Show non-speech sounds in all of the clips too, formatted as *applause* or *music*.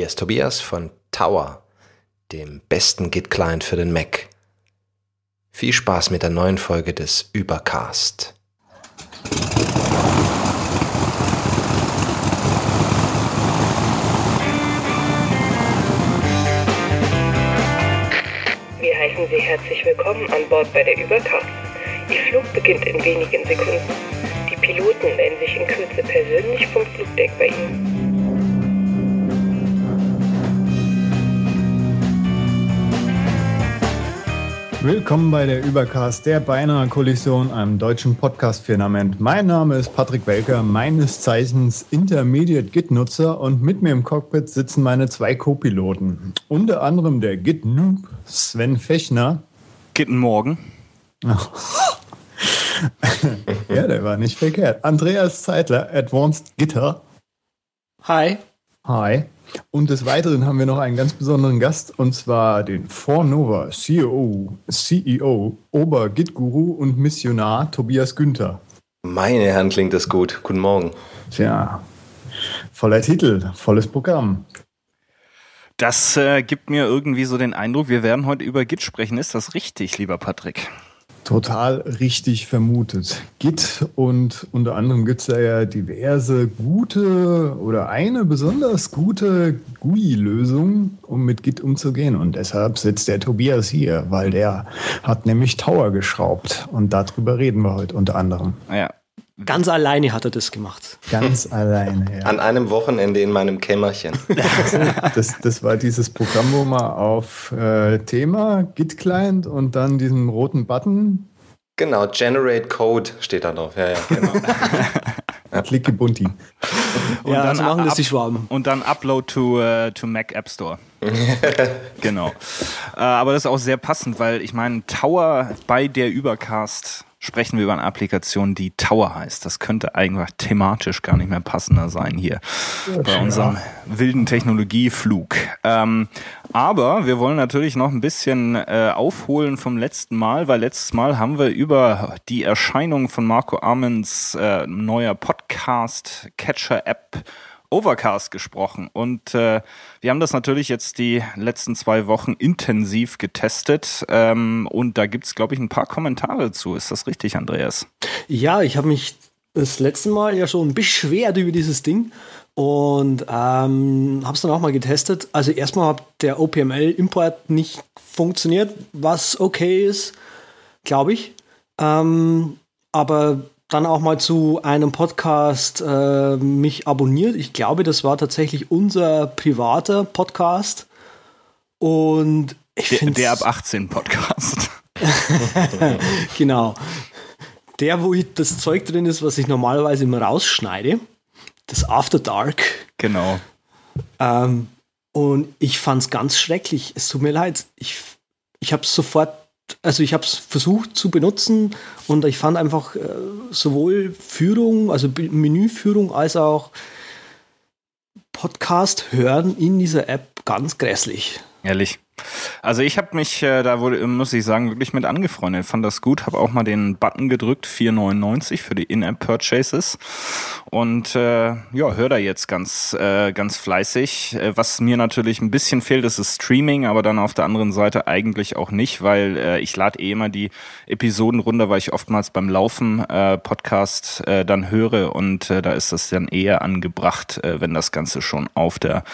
Hier ist Tobias von Tower, dem besten Git-Client für den Mac. Viel Spaß mit der neuen Folge des Übercast. Wir heißen Sie herzlich willkommen an Bord bei der Übercast. Ihr Flug beginnt in wenigen Sekunden. Die Piloten melden sich in Kürze persönlich vom Flugdeck bei Ihnen. Willkommen bei der Übercast der Beinahe Kollision, einem deutschen Podcast-Firmament. Mein Name ist Patrick Welker, meines Zeichens Intermediate Git-Nutzer und mit mir im Cockpit sitzen meine zwei Co-Piloten. Unter anderem der Git-Noob Sven Fechner. Guten Morgen. *laughs* ja, der war nicht verkehrt. Andreas Zeitler, Advanced Gitter. Hi. Hi. Und des Weiteren haben wir noch einen ganz besonderen Gast, und zwar den Fornova CEO, CEO, Ober-Git-Guru und Missionar Tobias Günther. Meine Herren, klingt das gut. Guten Morgen. Tja, voller Titel, volles Programm. Das äh, gibt mir irgendwie so den Eindruck, wir werden heute über Git sprechen. Ist das richtig, lieber Patrick? Total richtig vermutet. Git und unter anderem gibt es da ja diverse gute oder eine besonders gute GUI-Lösung, um mit Git umzugehen. Und deshalb sitzt der Tobias hier, weil der hat nämlich Tower geschraubt. Und darüber reden wir heute unter anderem. Ja. Ganz alleine hat er das gemacht. Ganz *laughs* alleine, ja. An einem Wochenende in meinem Kämmerchen. *laughs* Das, das war dieses Programm, wo man auf äh, Thema, Git-Client und dann diesen roten Button. Genau, Generate Code steht da drauf. Ja, ja, genau. *laughs* Klicke Bunti. Und ja, dann so machen das die Schwaben. Und dann Upload to, äh, to Mac App Store. genau. Äh, aber das ist auch sehr passend, weil ich meine, Tower bei der Übercast sprechen wir über eine Applikation, die Tower heißt. Das könnte eigentlich thematisch gar nicht mehr passender sein hier bei unserem wilden Technologieflug. Ähm, aber wir wollen natürlich noch ein bisschen äh, aufholen vom letzten Mal, weil letztes Mal haben wir über die Erscheinung von Marco Armens äh, neuer Podcast Catcher App Overcast gesprochen. Und äh, wir haben das natürlich jetzt die letzten zwei Wochen intensiv getestet. Ähm, und da gibt's, glaube ich, ein paar Kommentare zu. Ist das richtig, Andreas? Ja, ich habe mich das letzte Mal ja schon beschwert über dieses Ding und ähm, habe es dann auch mal getestet. Also erstmal hat der OPML-Import nicht funktioniert, was okay ist, glaube ich. Ähm, aber dann auch mal zu einem Podcast äh, mich abonniert. Ich glaube, das war tatsächlich unser privater Podcast. Und ich Der, finde der ab 18 Podcast. *laughs* Genau. Der, wo das Zeug drin ist, was ich normalerweise immer rausschneide. Das After Dark. genau. Ähm, und ich fand es ganz schrecklich. Es tut mir leid. Ich, ich habe es sofort, also ich habe es versucht zu benutzen und ich fand einfach äh, sowohl Führung, also Menüführung, als auch Podcast hören in dieser App ganz grässlich. Ehrlich. Also ich habe mich, äh, da wurde, muss ich sagen, wirklich mit angefreundet. Fand das gut, habe auch mal den Button gedrückt, 4,99 für die In-App-Purchases. Und äh, ja, hör da jetzt ganz, äh, ganz fleißig. Äh, was mir natürlich ein bisschen fehlt, ist das Streaming, aber dann auf der anderen Seite eigentlich auch nicht, weil äh, ich lade eh immer die Episoden runter, weil ich oftmals beim Laufen äh, Podcast äh, dann höre und äh, da ist das dann eher angebracht, äh, wenn das Ganze schon auf der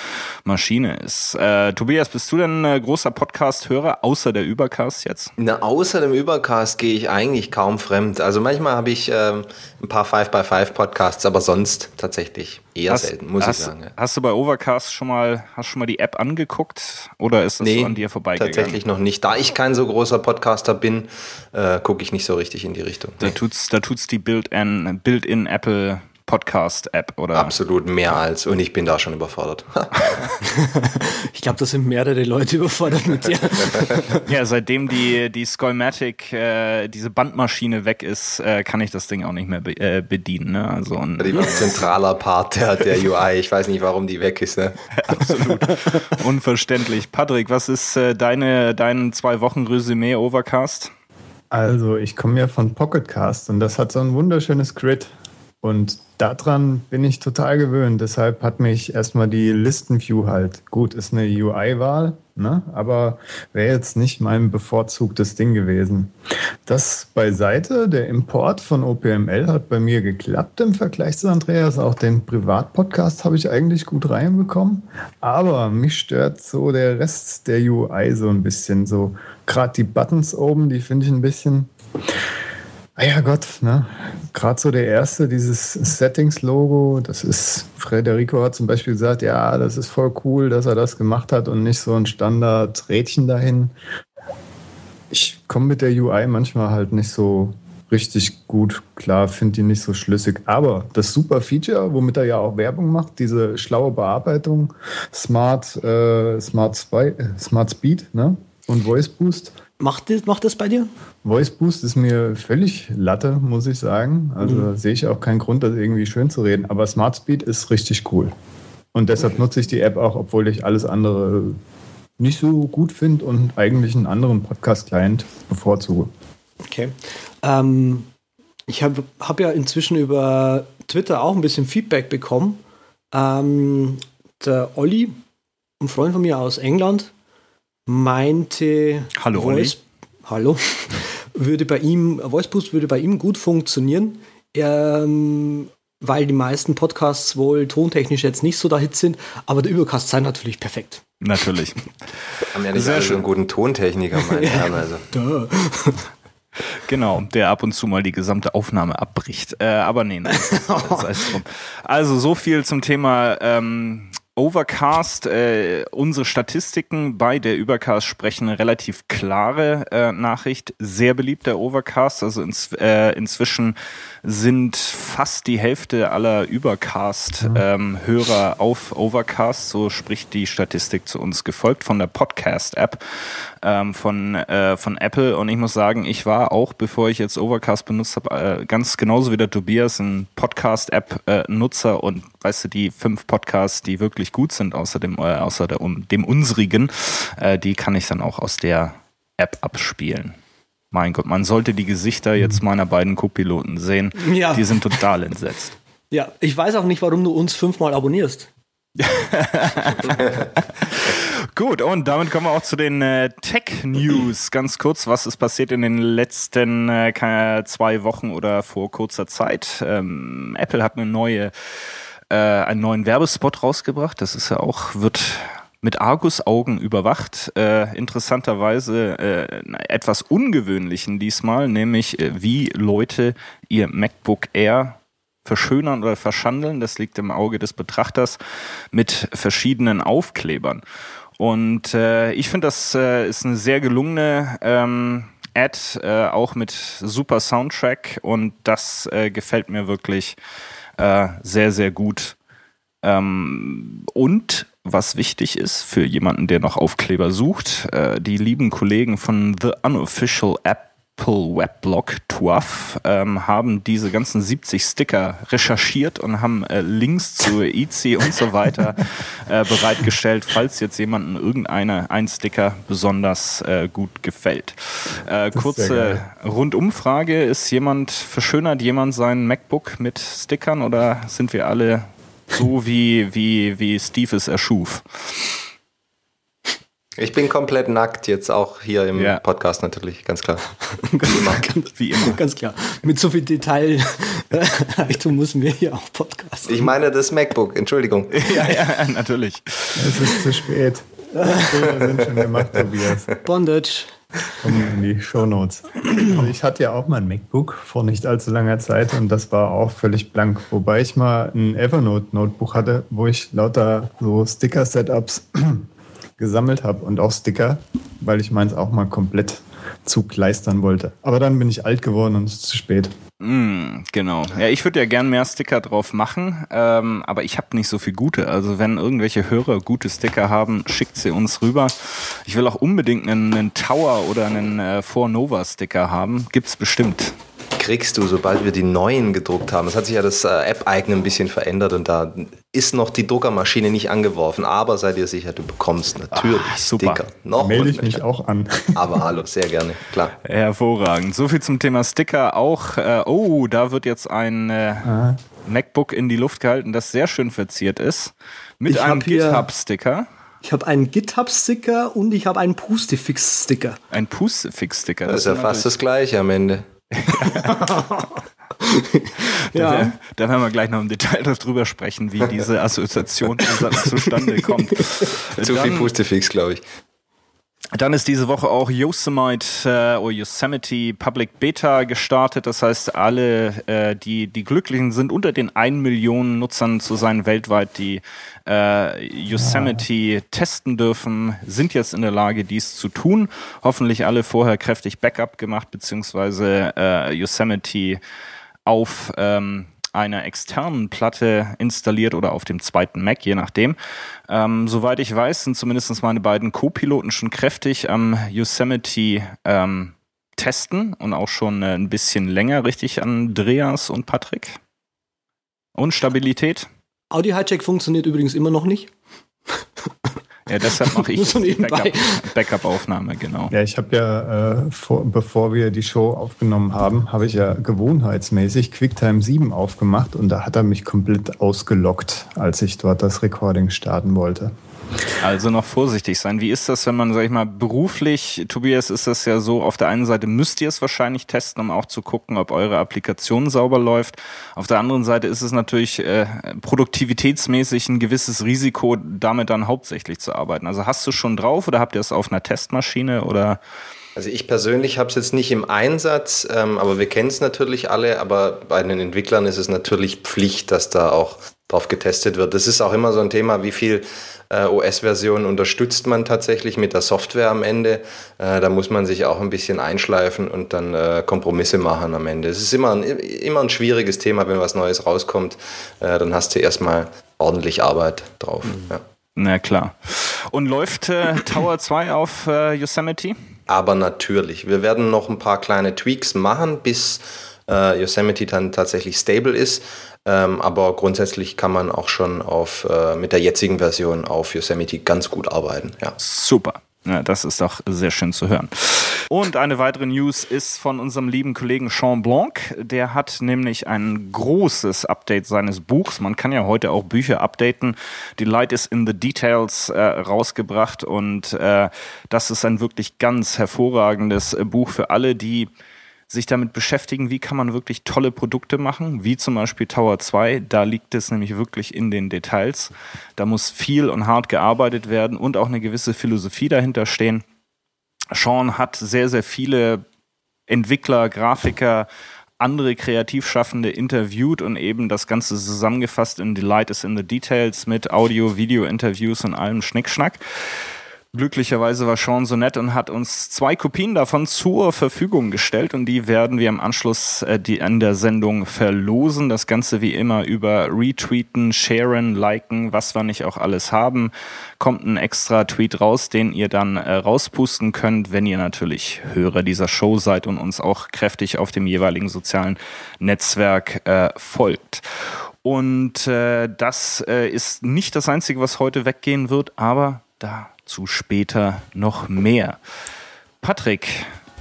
Maschine ist. Äh, Tobias, bist du denn äh, großer Podcast-Hörer, außer der Übercast jetzt? Na, außer dem Übercast gehe ich eigentlich kaum fremd. Also manchmal habe ich ähm, ein paar 5x5 Podcasts, aber sonst tatsächlich eher selten, muss hast, ich sagen. Ja. Hast du bei Overcast schon mal, hast schon mal die App angeguckt oder ist das so an dir vorbeigegangen? tatsächlich noch nicht. Da ich kein so großer Podcaster bin, äh, gucke ich nicht so richtig in die Richtung. Da tut's, da tut's die Build-in Build Apple Podcast App oder? Absolut mehr als und ich bin da schon überfordert. *laughs* Ich glaube, da sind mehrere Leute überfordert mit dir. *laughs* Ja, seitdem die die Scoimatic äh, diese Bandmaschine weg ist, äh, kann ich das Ding auch nicht mehr be äh, bedienen. Ne? Also und, die war ein zentraler Part der, der UI. Ich weiß nicht, warum die weg ist. Ne? *laughs* absolut unverständlich. Patrick, was ist äh, deine dein zwei Wochen Resümee Overcast? Also, ich komme ja von Pocketcast und das hat so ein wunderschönes Grid. Und daran bin ich total gewöhnt. Deshalb hat mich erstmal die Listenview halt. Gut, ist eine UI-Wahl, ne? aber wäre jetzt nicht mein bevorzugtes Ding gewesen. Das beiseite, der Import von OPML hat bei mir geklappt im Vergleich zu Andreas. Auch den Privatpodcast habe ich eigentlich gut reinbekommen. Aber mich stört so der Rest der UI so ein bisschen. So gerade die Buttons oben, die finde ich ein bisschen Ah ja Gott, ne? Gerade so der erste, dieses Settings-Logo, das ist, Frederico hat zum Beispiel gesagt, ja, das ist voll cool, dass er das gemacht hat und nicht so ein Standard-Rädchen dahin. Ich komme mit der UI manchmal halt nicht so richtig gut klar, finde die nicht so schlüssig. Aber das super Feature, womit er ja auch Werbung macht, diese schlaue Bearbeitung, Smart, äh, Smart, Spy, äh, Smart Speed ne? und Voice Boost, Macht das, macht das bei dir? Voice Boost ist mir völlig Latte, muss ich sagen. Also mhm. sehe ich auch keinen Grund, das irgendwie schön zu reden. Aber Smart Speed ist richtig cool. Und deshalb nutze ich die App auch, obwohl ich alles andere nicht so gut finde und eigentlich einen anderen Podcast-Client bevorzuge. Okay. Ähm, ich habe hab ja inzwischen über Twitter auch ein bisschen Feedback bekommen. Ähm, der Olli, ein Freund von mir aus England, meinte, Hallo, Voice, Hallo, würde bei ihm, VoiceBoost würde bei ihm gut funktionieren, ähm, weil die meisten Podcasts wohl tontechnisch jetzt nicht so der Hit sind, aber der Übercast sei natürlich perfekt. Natürlich. Haben ja nicht Sehr schön. einen guten Tontechniker, meine *laughs* Herren. Also. Genau, der ab und zu mal die gesamte Aufnahme abbricht. Äh, aber nee, nein, das, das *laughs* drum. Also so viel zum Thema ähm, Overcast, äh, unsere Statistiken bei der Übercast sprechen relativ klare äh, Nachricht. Sehr beliebt der Overcast. Also ins, äh, inzwischen sind fast die Hälfte aller Übercast-Hörer ähm, auf Overcast. So spricht die Statistik zu uns gefolgt von der Podcast-App ähm, von, äh, von Apple. Und ich muss sagen, ich war auch, bevor ich jetzt Overcast benutzt habe, äh, ganz genauso wie der Tobias ein Podcast-App-Nutzer. Und weißt du, die fünf Podcasts, die wirklich gut sind, außer dem, äh, außer der, um, dem unsrigen, äh, die kann ich dann auch aus der App abspielen. Mein Gott, man sollte die Gesichter jetzt meiner beiden Co-Piloten sehen. Ja. Die sind total entsetzt. Ja, ich weiß auch nicht, warum du uns fünfmal abonnierst. *laughs* Gut, und damit kommen wir auch zu den äh, Tech-News. Ganz kurz, was ist passiert in den letzten äh, zwei Wochen oder vor kurzer Zeit? Ähm, Apple hat eine neue, äh, einen neuen Werbespot rausgebracht. Das ist ja auch, wird mit Argusaugen überwacht. Äh, interessanterweise äh, etwas ungewöhnlichen diesmal, nämlich äh, wie Leute ihr MacBook Air verschönern oder verschandeln. Das liegt im Auge des Betrachters mit verschiedenen Aufklebern. Und äh, ich finde, das äh, ist eine sehr gelungene ähm, Ad, äh, auch mit super Soundtrack und das äh, gefällt mir wirklich äh, sehr, sehr gut. Ähm, und was wichtig ist für jemanden, der noch Aufkleber sucht, äh, die lieben Kollegen von The Unofficial Apple Weblog TWAF ähm, haben diese ganzen 70 Sticker recherchiert und haben äh, Links zu IC und so weiter *laughs* äh, bereitgestellt, falls jetzt jemanden irgendeine ein Sticker besonders äh, gut gefällt. Äh, kurze Rundumfrage: Ist jemand verschönert jemand sein MacBook mit Stickern oder sind wir alle so wie, wie, wie Steve es erschuf. Ich bin komplett nackt jetzt auch hier im ja. Podcast natürlich, ganz klar. *laughs* Wie immer. Wie immer. Ganz klar. Mit so viel Detail *laughs* müssen wir hier auch Podcast. Ich meine das MacBook, Entschuldigung. *laughs* Ja, ja, natürlich. Es ist zu spät. Wir sind schon gemacht, Tobias. Bondage. Kommen in die Shownotes. Also ich hatte ja auch mal ein MacBook vor nicht allzu langer Zeit und das war auch völlig blank. Wobei ich mal ein Evernote-Notebook hatte, wo ich lauter so Sticker-Setups *clears throat* gesammelt habe und auch Sticker, weil ich meins auch mal komplett zugleistern wollte. Aber dann bin ich alt geworden und es ist zu spät. Mm, genau. Ja, ich würde ja gern mehr Sticker drauf machen, ähm, aber ich habe nicht so viel gute. Also wenn irgendwelche Hörer gute Sticker haben, schickt sie uns rüber. Ich will auch unbedingt einen, einen Tower oder einen äh, For Nova Sticker haben. Gibt's bestimmt kriegst du, sobald wir die neuen gedruckt haben. Es hat sich ja das äh, App-Icon ein bisschen verändert und da ist noch die Druckermaschine nicht angeworfen, aber seid ihr sicher, du bekommst natürlich Ach, super. Sticker. Noch Melde ich mich auch an. *laughs* aber hallo, sehr gerne, klar. Hervorragend. So viel zum Thema Sticker auch. Äh, oh, da wird jetzt ein... Äh, MacBook in die Luft gehalten, das sehr schön verziert ist. Mit Ich einem GitHub-Sticker. Ich habe einen GitHub-Sticker und ich habe einen Pustifix-Sticker. Ein Pussfix-Sticker. Das ist ja fast das Gleiche am Ende. *laughs* Da, da werden wir gleich noch im Detail drüber sprechen, wie diese Assoziation zustande kommt. *laughs* Zu viel Dann- Pustefix, glaube ich. Dann ist diese Woche auch Yosemite äh, oder Yosemite Public Beta gestartet. Das heißt, alle, äh, die, die Glücklichen sind, unter den 1 Millionen Nutzern zu sein weltweit, die äh, Yosemite testen dürfen, sind jetzt in der Lage, dies zu tun. Hoffentlich alle vorher kräftig Backup gemacht, beziehungsweise äh, Yosemite auf ähm, einer externen Platte installiert oder auf dem zweiten Mac, je nachdem. Ähm, soweit ich weiß, sind zumindest meine beiden Co-Piloten schon kräftig am Yosemite ähm, testen und auch schon äh, ein bisschen länger, richtig, Andreas und Patrick. Und Stabilität? Audi Hijack funktioniert übrigens immer noch nicht. Ja, deshalb mache *laughs* ich so nebenbei. Backup- Backup-Aufnahme, genau. Ja, ich habe ja, äh, vor, bevor wir die Show aufgenommen haben, habe ich ja gewohnheitsmäßig QuickTime 7 aufgemacht und da hat er mich komplett ausgelockt, als ich dort das Recording starten wollte. Also noch vorsichtig sein. Wie ist das, wenn man, sag ich mal, beruflich, Tobias, ist das ja so, auf der einen Seite müsst ihr es wahrscheinlich testen, um auch zu gucken, ob eure Applikation sauber läuft. Auf der anderen Seite ist es natürlich äh, produktivitätsmäßig ein gewisses Risiko, damit dann hauptsächlich zu arbeiten. Also hast du schon drauf oder habt ihr es auf einer Testmaschine oder Also ich persönlich habe es jetzt nicht im Einsatz, ähm, aber wir kennen es natürlich alle, aber bei den Entwicklern ist es natürlich Pflicht, dass da auch drauf getestet wird. Das ist auch immer so ein Thema, wie viel äh, OS-Versionen unterstützt man tatsächlich mit der Software am Ende. Äh, da muss man sich auch ein bisschen einschleifen und dann äh, Kompromisse machen am Ende. Es ist immer ein, immer ein schwieriges Thema, wenn was Neues rauskommt. Äh, dann hast du erstmal ordentlich Arbeit drauf. Ja. na klar. Und läuft äh, Tower 2 auf äh, Yosemite? Aber natürlich, wir werden noch ein paar kleine Tweaks machen, bis Yosemite dann tatsächlich stable ist. Ähm, aber grundsätzlich kann man auch schon auf, äh, mit der jetzigen Version auf Yosemite ganz gut arbeiten. Ja. Super. Ja, das ist doch sehr schön zu hören. Und eine weitere News ist von unserem lieben Kollegen Sean Blanc. Der hat nämlich ein großes Update seines Buchs. Man kann ja heute auch Bücher updaten. Die Light is in the Details äh, rausgebracht und äh, das ist ein wirklich ganz hervorragendes äh, Buch für alle, die sich damit beschäftigen, wie kann man wirklich tolle Produkte machen, wie zum Beispiel Tower 2. Da liegt es nämlich wirklich in den Details. Da muss viel und hart gearbeitet werden und auch eine gewisse Philosophie dahinter stehen. Sean hat sehr, sehr viele Entwickler, Grafiker, andere Kreativschaffende interviewt und eben das Ganze zusammengefasst in The Light is in the Details mit Audio, Video-Interviews und allem Schnickschnack. Glücklicherweise war Sean so nett und hat uns zwei Kopien davon zur Verfügung gestellt und die werden wir im Anschluss äh, die an der Sendung verlosen. Das Ganze wie immer über Retweeten, Sharen, Liken, was wir nicht auch alles haben. Kommt ein extra Tweet raus, den ihr dann äh, rauspusten könnt, wenn ihr natürlich Hörer dieser Show seid und uns auch kräftig auf dem jeweiligen sozialen Netzwerk äh, folgt. Und äh, das äh, ist nicht das Einzige, was heute weggehen wird, aber dazu später noch mehr. Patrick,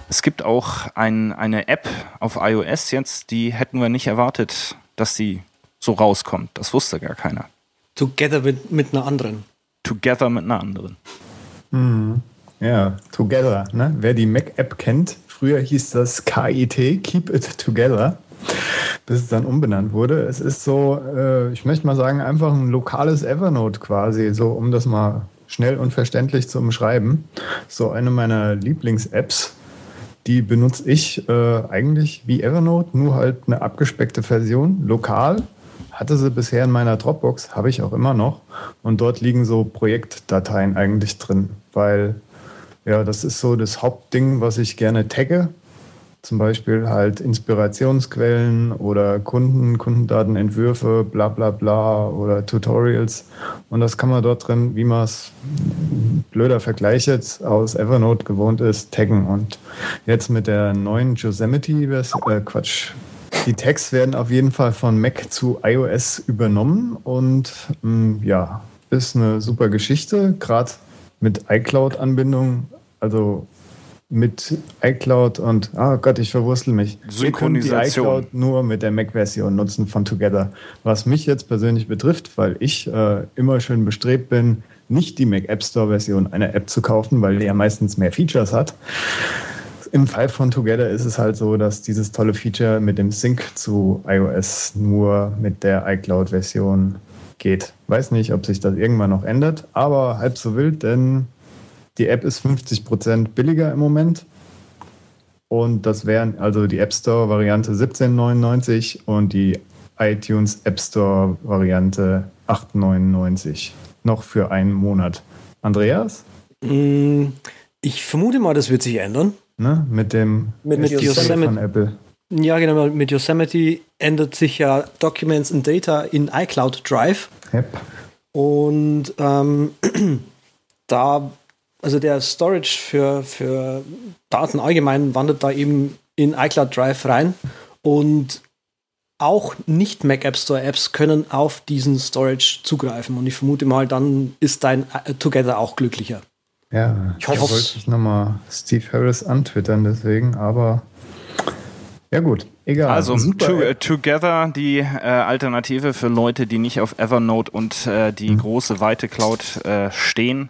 es gibt auch ein, eine App auf iOS jetzt, die hätten wir nicht erwartet, dass die so rauskommt. Das wusste gar keiner. Together mit, mit einer anderen. Together mit einer anderen. Ja, Together. Ne? Wer die Mac-App kennt, früher hieß das KIT, Keep It Together, bis es dann umbenannt wurde. Es ist so, äh, ich möchte mal sagen, einfach ein lokales Evernote quasi, so um das mal schnell und verständlich zu umschreiben. So eine meiner Lieblings-Apps. Die benutze ich äh, eigentlich wie Evernote, nur halt eine abgespeckte Version, lokal. Hatte sie bisher in meiner Dropbox, habe ich auch immer noch. Und dort liegen so Projektdateien eigentlich drin, weil ja, das ist so das Hauptding, was ich gerne tagge. Zum Beispiel halt Inspirationsquellen oder Kunden, Kundendatenentwürfe, bla bla bla oder Tutorials. Und das kann man dort drin, wie man es blöder Vergleich jetzt aus Evernote gewohnt ist, taggen. Und jetzt mit der neuen Yosemite-Version, äh, Quatsch, die Tags werden auf jeden Fall von Mac zu iOS übernommen und mh, ja, ist eine super Geschichte, gerade mit iCloud-Anbindung. Also mit iCloud und, oh Gott, ich verwurstel mich. Synchronisation. Ihr könnt die iCloud nur mit der Mac-Version nutzen von Together. Was mich jetzt persönlich betrifft, weil ich äh, immer schön bestrebt bin, nicht die Mac App Store Version einer App zu kaufen, weil die ja meistens mehr Features hat. Im Fall von Together ist es halt so, dass dieses tolle Feature mit dem Sync zu iOS nur mit der iCloud-Version geht. Weiß nicht, ob sich das irgendwann noch ändert, aber halb so wild, denn die App ist 50% billiger im Moment. Und das wären also die App Store Variante 17,99 und die iTunes App Store Variante 8,99. Noch für einen Monat. Andreas? Mm, ich vermute mal, das wird sich ändern. Ne? Mit dem mit, mit Yosemite von Apple. Ja, genau. Mit Yosemite ändert sich ja Documents and Data in iCloud Drive. Yep. Und ähm, *clears throat* da also der Storage für, für Daten allgemein wandert da eben in iCloud Drive rein und auch nicht Mac App Store Apps können auf diesen Storage zugreifen und ich vermute mal, dann ist dein äh, Together auch glücklicher. Ja, ich, hoffe, ich wollte ich nochmal Steve Harris antwittern deswegen, aber ja gut, egal. Also to, äh, Together, die äh, Alternative für Leute, die nicht auf Evernote und äh, die hm. große weite Cloud äh, stehen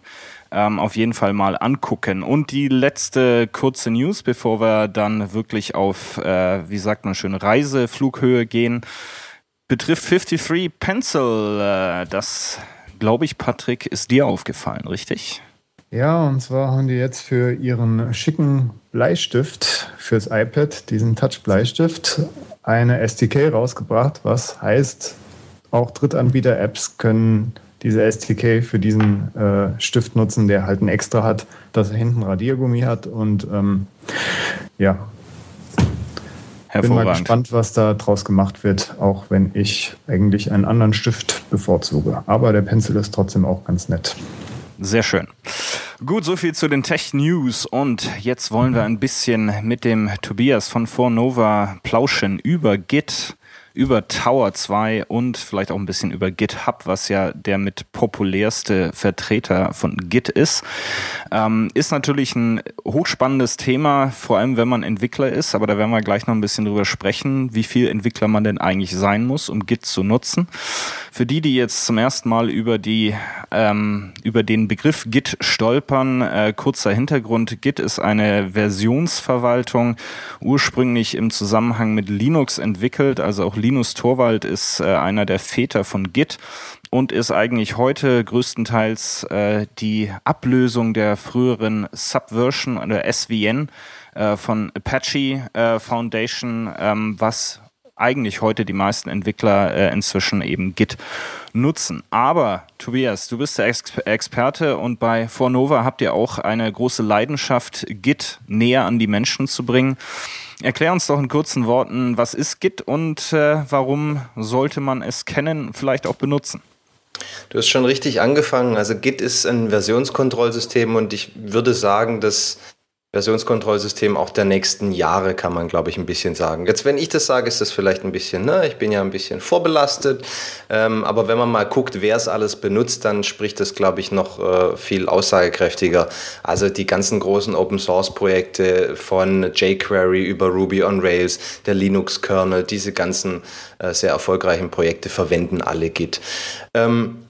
ähm, auf jeden Fall mal angucken. Und die letzte kurze News, bevor wir dann wirklich auf, äh, wie sagt man schön, Reiseflughöhe gehen, betrifft 53 Pencil. Äh, das, glaube ich, Patrick, ist dir aufgefallen, richtig? Ja, und zwar haben die jetzt für ihren schicken Bleistift fürs iPad, diesen Touch-Bleistift, eine SDK rausgebracht, was heißt, auch Drittanbieter-Apps können diese STK für diesen äh, Stift nutzen, der halt ein extra hat, dass er hinten Radiergummi hat und ähm, ja. Bin mal gespannt, was da draus gemacht wird, auch wenn ich eigentlich einen anderen Stift bevorzuge. Aber der Pencil ist trotzdem auch ganz nett. Sehr schön. Gut, soviel zu den Tech News und jetzt wollen wir ein bisschen mit dem Tobias von Fornova plauschen über Git über Tower 2 und vielleicht auch ein bisschen über GitHub, was ja der mit populärste Vertreter von Git ist. Ähm, ist natürlich ein hochspannendes Thema, vor allem wenn man Entwickler ist, aber da werden wir gleich noch ein bisschen drüber sprechen, wie viel Entwickler man denn eigentlich sein muss, um Git zu nutzen. Für die, die jetzt zum ersten Mal über die ähm, über den Begriff Git stolpern, äh, kurzer Hintergrund: Git ist eine Versionsverwaltung, ursprünglich im Zusammenhang mit Linux entwickelt, also auch Linus Torvald ist äh, einer der Väter von Git und ist eigentlich heute größtenteils äh, die Ablösung der früheren Subversion oder SVN äh, von Apache äh, Foundation, ähm, was eigentlich heute die meisten Entwickler äh, inzwischen eben Git nutzen. Aber Tobias, du bist der Ex Experte und bei Fornova habt ihr auch eine große Leidenschaft, Git näher an die Menschen zu bringen. Erklär uns doch in kurzen Worten, was ist Git und äh, warum sollte man es kennen, vielleicht auch benutzen? Du hast schon richtig angefangen. Also Git ist ein Versionskontrollsystem und ich würde sagen, dass Versionskontrollsystem auch der nächsten Jahre, kann man, glaube ich, ein bisschen sagen. Jetzt, wenn ich das sage, ist das vielleicht ein bisschen, ne, ich bin ja ein bisschen vorbelastet, ähm, aber wenn man mal guckt, wer es alles benutzt, dann spricht das, glaube ich, noch äh, viel aussagekräftiger. Also die ganzen großen Open-Source-Projekte von jQuery über Ruby on Rails, der Linux-Kernel, diese ganzen äh, sehr erfolgreichen Projekte verwenden alle Git. Ähm,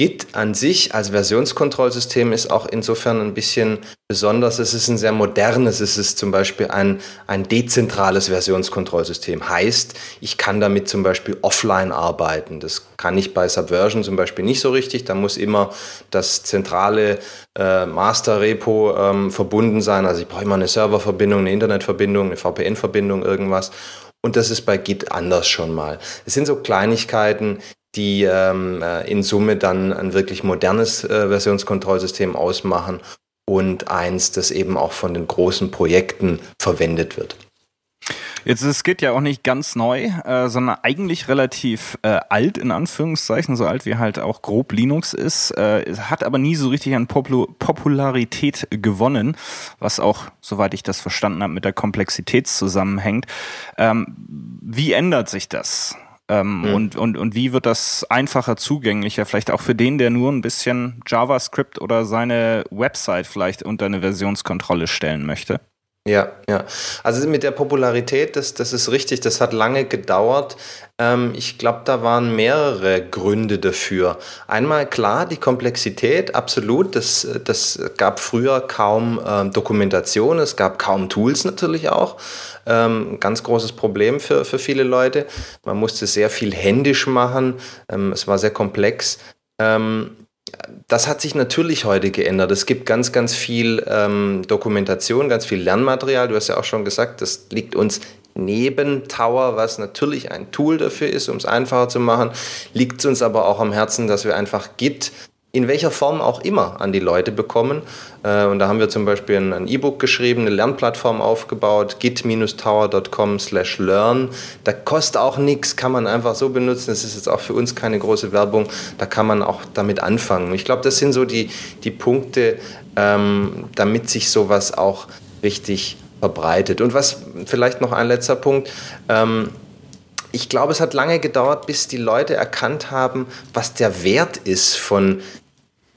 Git an sich als Versionskontrollsystem ist auch insofern ein bisschen besonders. Es ist ein sehr modernes, es ist zum Beispiel ein, ein dezentrales Versionskontrollsystem. Heißt, ich kann damit zum Beispiel offline arbeiten. Das kann ich bei Subversion zum Beispiel nicht so richtig. Da muss immer das zentrale äh, Master-Repo ähm, verbunden sein. Also ich brauche immer eine Serververbindung, eine Internetverbindung, eine VPN-Verbindung, irgendwas. Und das ist bei Git anders schon mal. Es sind so Kleinigkeiten, die ähm, äh, in Summe dann ein wirklich modernes äh, Versionskontrollsystem ausmachen und eins, das eben auch von den großen Projekten verwendet wird. Jetzt ist Git ja auch nicht ganz neu, äh, sondern eigentlich relativ äh, alt in Anführungszeichen, so alt wie halt auch grob Linux ist, äh, hat aber nie so richtig an Popul Popularität gewonnen, was auch, soweit ich das verstanden habe, mit der Komplexität zusammenhängt. Ähm, wie ändert sich das? Ähm, mhm. und, und, und wie wird das einfacher zugänglicher? Vielleicht auch für den, der nur ein bisschen JavaScript oder seine Website vielleicht unter eine Versionskontrolle stellen möchte? Ja, ja. Also mit der Popularität, das, das ist richtig, das hat lange gedauert. Ähm, ich glaube, da waren mehrere Gründe dafür. Einmal klar, die Komplexität, absolut. Das, das gab früher kaum ähm, Dokumentation, es gab kaum Tools natürlich auch. Ähm, ganz großes Problem für, für viele Leute. Man musste sehr viel händisch machen, ähm, es war sehr komplex. Ähm, das hat sich natürlich heute geändert. Es gibt ganz, ganz viel ähm, Dokumentation, ganz viel Lernmaterial. Du hast ja auch schon gesagt, das liegt uns neben Tower, was natürlich ein Tool dafür ist, um es einfacher zu machen, liegt es uns aber auch am Herzen, dass wir einfach Git in welcher Form auch immer an die Leute bekommen. Äh, und da haben wir zum Beispiel ein E-Book geschrieben, eine Lernplattform aufgebaut, git-tower.com slash learn. Da kostet auch nichts, kann man einfach so benutzen. Das ist jetzt auch für uns keine große Werbung. Da kann man auch damit anfangen. Ich glaube, das sind so die, die Punkte, ähm, damit sich sowas auch richtig verbreitet. Und was vielleicht noch ein letzter Punkt. Ähm, ich glaube, es hat lange gedauert, bis die Leute erkannt haben, was der Wert ist von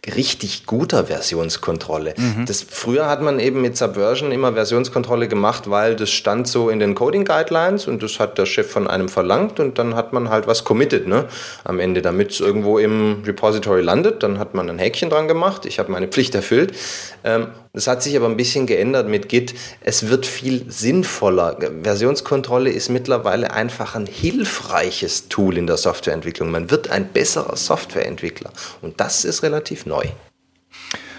richtig guter Versionskontrolle. Mhm. Das, früher hat man eben mit Subversion immer Versionskontrolle gemacht, weil das stand so in den Coding Guidelines und das hat der Chef von einem verlangt und dann hat man halt was committed ne? am Ende, damit es irgendwo im Repository landet. Dann hat man ein Häkchen dran gemacht, ich habe meine Pflicht erfüllt. Ähm, das hat sich aber ein bisschen geändert mit Git. Es wird viel sinnvoller. Versionskontrolle ist mittlerweile einfach ein hilfreiches Tool in der Softwareentwicklung. Man wird ein besserer Softwareentwickler und das ist relativ neu. noi.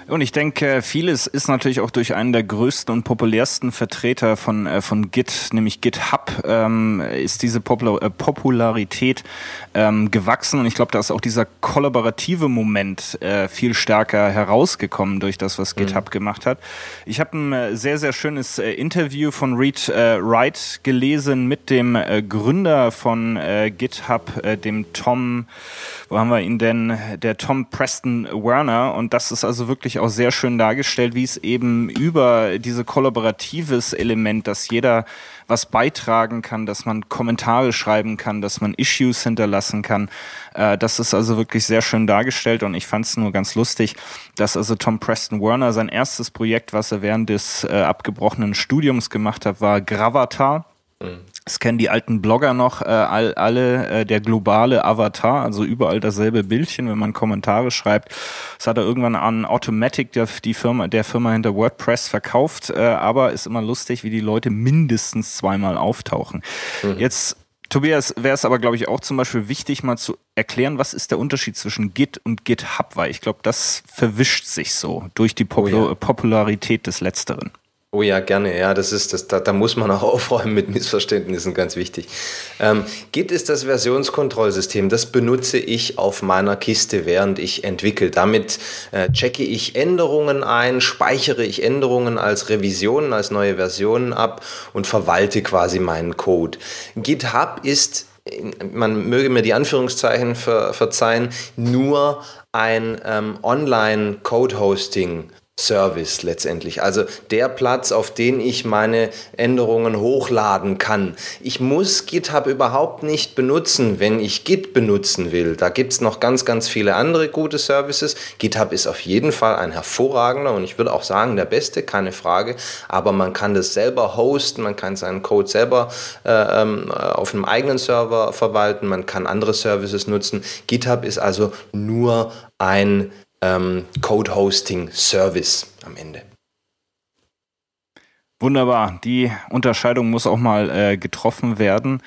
Und ich denke, vieles ist natürlich auch durch einen der größten und populärsten Vertreter von, äh, von Git, nämlich GitHub, ähm, ist diese Popular äh, Popularität ähm, gewachsen. Und ich glaube, da ist auch dieser kollaborative Moment äh, viel stärker herausgekommen durch das, was GitHub mhm. gemacht hat. Ich habe ein äh, sehr, sehr schönes äh, Interview von Reed äh, Wright gelesen mit dem Gründer von GitHub, dem Tom, wo haben wir ihn denn? Der Tom Preston Werner. Und das ist also wirklich auch sehr schön dargestellt, wie es eben über diese kollaboratives Element, dass jeder was beitragen kann, dass man Kommentare schreiben kann, dass man Issues hinterlassen kann. Äh, das ist also wirklich sehr schön dargestellt und ich fand es nur ganz lustig, dass also Tom Preston Werner sein erstes Projekt, was er während des äh, abgebrochenen Studiums gemacht hat, war Gravatar. Mhm. Es kennen die alten Blogger noch, äh, all, alle äh, der globale Avatar, also überall dasselbe Bildchen, wenn man Kommentare schreibt. Das hat er irgendwann an Automatic, der, die Firma, der Firma hinter WordPress, verkauft. Äh, aber ist immer lustig, wie die Leute mindestens zweimal auftauchen. Mhm. Jetzt Tobias, wäre es aber, glaube ich, auch zum Beispiel wichtig, mal zu erklären, was ist der Unterschied zwischen Git und GitHub, weil ich glaube, das verwischt sich so durch die Popul oh ja. Popularität des Letzteren. Oh ja, gerne. Ja, das ist das. Da, da muss man auch *laughs* aufräumen mit Missverständnissen, ganz wichtig. Ähm, Git ist das Versionskontrollsystem. Das benutze ich auf meiner Kiste, während ich entwickle. Damit äh, checke ich Änderungen ein, speichere ich Änderungen als Revisionen, als neue Versionen ab und verwalte quasi meinen Code. GitHub ist man möge mir die Anführungszeichen ver, verzeihen, nur ein ähm, Online-Code-Hosting Service letztendlich. Also der Platz, auf den ich meine Änderungen hochladen kann. Ich muss GitHub überhaupt nicht benutzen, wenn ich Git benutzen will. Da gibt es noch ganz, ganz viele andere gute Services. GitHub ist auf jeden Fall ein hervorragender und ich würde auch sagen, der beste, keine Frage. Aber man kann das selber hosten, man kann seinen Code selber äh, ähm, auf einem eigenen Server verwalten, man kann andere Services nutzen. GitHub ist also nur ein ähm, Code Hosting Service am Ende. Wunderbar. Die Unterscheidung muss auch mal äh, getroffen werden.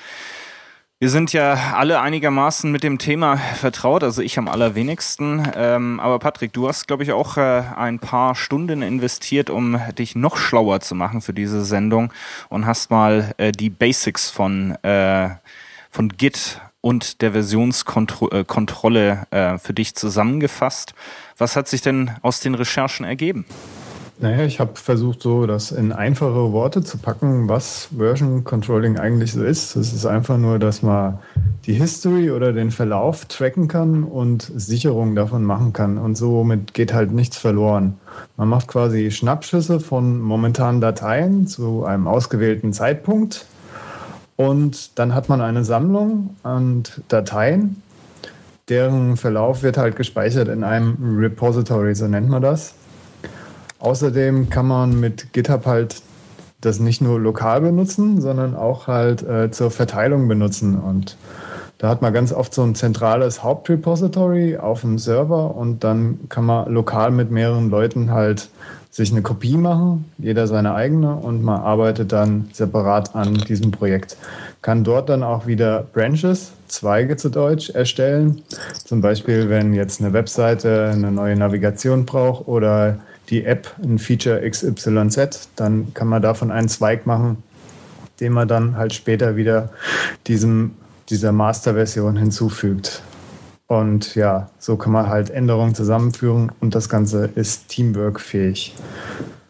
Wir sind ja alle einigermaßen mit dem Thema vertraut, also ich am allerwenigsten. Ähm, aber Patrick, du hast, glaube ich, auch äh, ein paar Stunden investiert, um dich noch schlauer zu machen für diese Sendung und hast mal äh, die Basics von, äh, von Git und der Versionskontrolle äh, äh, für dich zusammengefasst. Was hat sich denn aus den Recherchen ergeben? Naja, ich habe versucht, so das in einfache Worte zu packen, was Version Controlling eigentlich so ist. Es ist einfach nur, dass man die History oder den Verlauf tracken kann und Sicherungen davon machen kann. Und somit geht halt nichts verloren. Man macht quasi Schnappschüsse von momentanen Dateien zu einem ausgewählten Zeitpunkt Und dann hat man eine Sammlung an Dateien, deren Verlauf wird halt gespeichert in einem Repository, so nennt man das. Außerdem kann man mit GitHub halt das nicht nur lokal benutzen, sondern auch halt äh, zur Verteilung benutzen. Und da hat man ganz oft so ein zentrales Hauptrepository auf dem Server und dann kann man lokal mit mehreren Leuten halt sich eine Kopie machen, jeder seine eigene und man arbeitet dann separat an diesem Projekt. Kann dort dann auch wieder Branches, Zweige zu Deutsch, erstellen. Zum Beispiel, wenn jetzt eine Webseite eine neue Navigation braucht oder die App ein Feature XYZ, dann kann man davon einen Zweig machen, den man dann halt später wieder diesem, dieser Master-Version hinzufügt. Und ja, so kann man halt Änderungen zusammenführen und das Ganze ist Teamwork-fähig.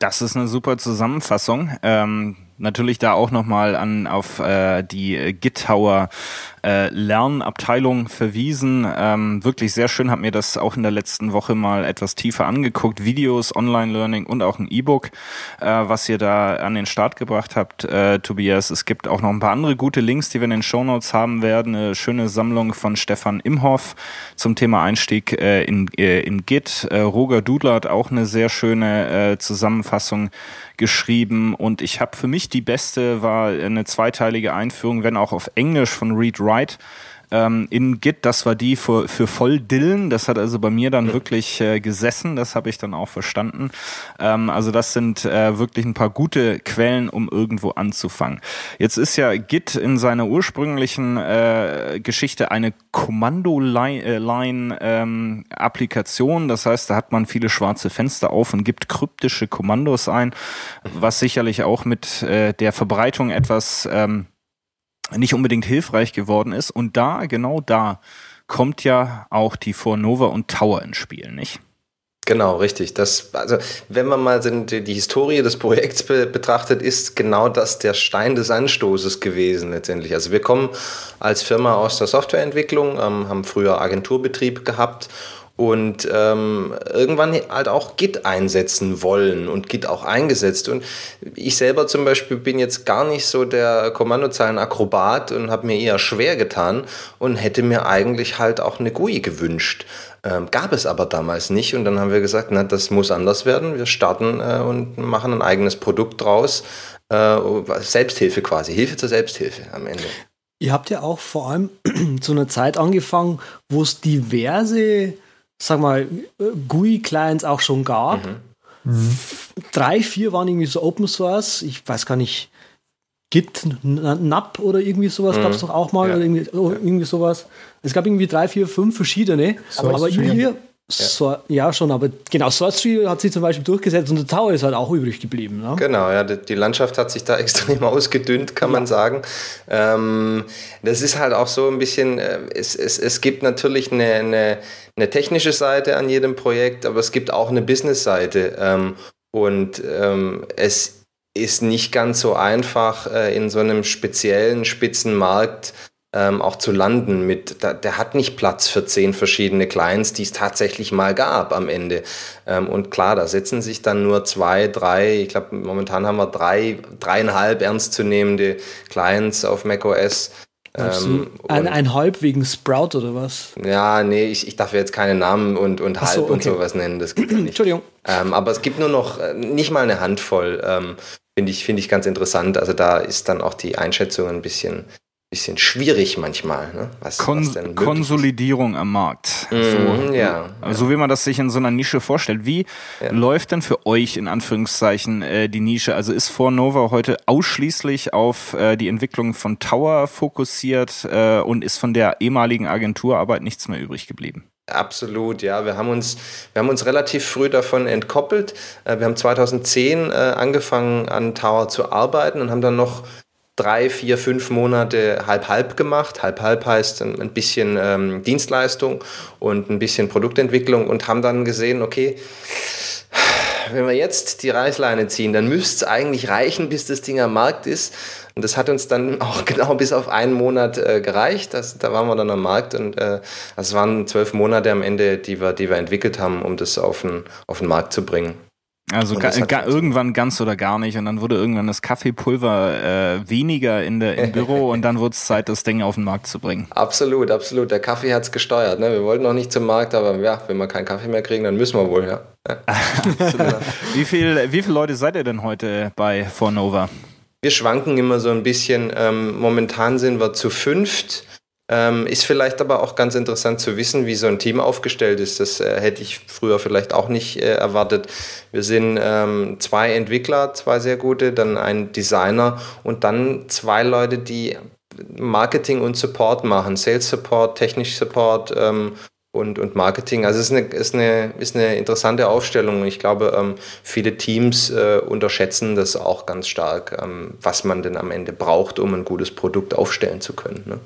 Das ist eine super Zusammenfassung. Ähm, natürlich da auch nochmal an auf äh, die GitHauer äh, Lernabteilung verwiesen. Ähm, wirklich sehr schön, habe mir das auch in der letzten Woche mal etwas tiefer angeguckt. Videos, Online-Learning und auch ein E-Book, äh, was ihr da an den Start gebracht habt, äh, Tobias. Es gibt auch noch ein paar andere gute Links, die wir in den Show Notes haben werden. Eine schöne Sammlung von Stefan Imhoff zum Thema Einstieg äh, in, äh, in Git. Roger Dudler hat auch eine sehr schöne Zusammenfassung geschrieben und ich habe für mich die beste war eine zweiteilige Einführung, wenn auch auf Englisch von Reed Wright ähm, in Git, das war die für, für Volldillen. Das hat also bei mir dann wirklich äh, gesessen. Das habe ich dann auch verstanden. Ähm, also das sind äh, wirklich ein paar gute Quellen, um irgendwo anzufangen. Jetzt ist ja Git in seiner ursprünglichen äh, Geschichte eine Kommando-Line-Applikation. Ähm, das heißt, da hat man viele schwarze Fenster auf und gibt kryptische Kommandos ein, was sicherlich auch mit äh, der Verbreitung etwas ähm, nicht unbedingt hilfreich geworden ist. Und da, genau da, kommt ja auch die Fornova und Tower ins Spiel, nicht? Genau, richtig. Das, also, wenn man mal die, die Historie des Projekts be betrachtet, ist genau das der Stein des Anstoßes gewesen letztendlich. Also wir kommen als Firma aus der Softwareentwicklung, ähm, haben früher Agenturbetrieb gehabt und ähm, irgendwann halt auch Git einsetzen wollen und Git auch eingesetzt. Und ich selber zum Beispiel bin jetzt gar nicht so der Kommandozeilen-Akrobat und habe mir eher schwer getan und hätte mir eigentlich halt auch eine GUI gewünscht. Ähm, gab es aber damals nicht und dann haben wir gesagt, na, das muss anders werden. Wir starten äh, und machen ein eigenes Produkt draus. Äh, Selbsthilfe quasi, Hilfe zur Selbsthilfe am Ende. Ihr habt ja auch vor allem *clears throat* zu einer Zeit angefangen, wo es diverse sag mal, GUI-Clients auch schon gab. Mhm. Mhm. Drei, vier waren irgendwie so Open Source. Ich weiß gar nicht, Git, NAP oder irgendwie sowas mhm. gab es doch auch mal. Ja. Oder irgendwie, oh, irgendwie sowas. Es gab irgendwie drei, vier, fünf verschiedene. Source aber hier, so, ja, schon, aber genau, Source Tree hat sich zum Beispiel durchgesetzt und der Tower ist halt auch übrig geblieben. Ne? Genau, ja, die Landschaft hat sich da *laughs* extrem ausgedünnt, kann ja. man sagen. Ähm, das ist halt auch so ein bisschen, äh, es, es, es gibt natürlich eine, eine, eine technische Seite an jedem Projekt, aber es gibt auch eine Business-Seite. Ähm, und ähm, es ist nicht ganz so einfach, äh, in so einem speziellen Spitzenmarkt ähm, auch zu landen mit, da, der hat nicht Platz für zehn verschiedene Clients, die es tatsächlich mal gab am Ende. Ähm, und klar, da setzen sich dann nur zwei, drei, ich glaube momentan haben wir drei, dreieinhalb ernstzunehmende Clients auf macOS. Ähm, ein, ein Halb wegen Sprout oder was? Ja, nee, ich, ich darf jetzt keine Namen und, und Halb so, okay. und sowas nennen. Das gibt nicht. *clears throat* Entschuldigung. Ähm, aber es gibt nur noch äh, nicht mal eine Handvoll. Ähm, Finde ich, find ich ganz interessant. Also da ist dann auch die Einschätzung ein bisschen, bisschen schwierig manchmal. Ne? Was, Kon was Konsolidierung ist. am Markt. Mm, so, ja, so ja. wie man das sich in so einer Nische vorstellt. Wie ja. läuft denn für euch in Anführungszeichen äh, die Nische? Also ist Fornova heute ausschließlich auf äh, die Entwicklung von Tower fokussiert äh, und ist von der ehemaligen Agenturarbeit nichts mehr übrig geblieben? Absolut, ja. Wir haben uns, wir haben uns relativ früh davon entkoppelt. Äh, wir haben 2010 äh, angefangen an Tower zu arbeiten und haben dann noch drei, vier, fünf Monate halb-halb gemacht. Halb-halb heißt ein bisschen ähm, Dienstleistung und ein bisschen Produktentwicklung und haben dann gesehen, okay, wenn wir jetzt die Reißleine ziehen, dann müsste es eigentlich reichen, bis das Ding am Markt ist. Und das hat uns dann *laughs* auch genau bis auf einen Monat äh, gereicht. Das, da waren wir dann am Markt und äh, das waren zwölf Monate am Ende, die wir, die wir entwickelt haben, um das auf den, auf den Markt zu bringen. Also ga, ga, irgendwann ganz oder gar nicht. Und dann wurde irgendwann das Kaffeepulver äh, weniger in der, im Büro *laughs* und dann wurde es Zeit, das Ding auf den Markt zu bringen. Absolut, absolut. Der Kaffee hat es gesteuert. Ne? Wir wollten noch nicht zum Markt, aber ja, wenn wir keinen Kaffee mehr kriegen, dann müssen wir wohl, ja. ja. *laughs* wie, viel, wie viele Leute seid ihr denn heute bei Fornova? Wir schwanken immer so ein bisschen. Ähm, momentan sind wir zu fünft. Ähm, ist vielleicht aber auch ganz interessant zu wissen, wie so ein Team aufgestellt ist. Das äh, hätte ich früher vielleicht auch nicht äh, erwartet. Wir sind ähm, zwei Entwickler, zwei sehr gute, dann ein Designer und dann zwei Leute, die Marketing und Support machen. Sales Support, Technisch Support ähm, und, und Marketing. Also es ist eine, ist, eine, ist eine interessante Aufstellung. Ich glaube, ähm, viele Teams äh, unterschätzen das auch ganz stark, ähm, was man denn am Ende braucht, um ein gutes Produkt aufstellen zu können. Ne?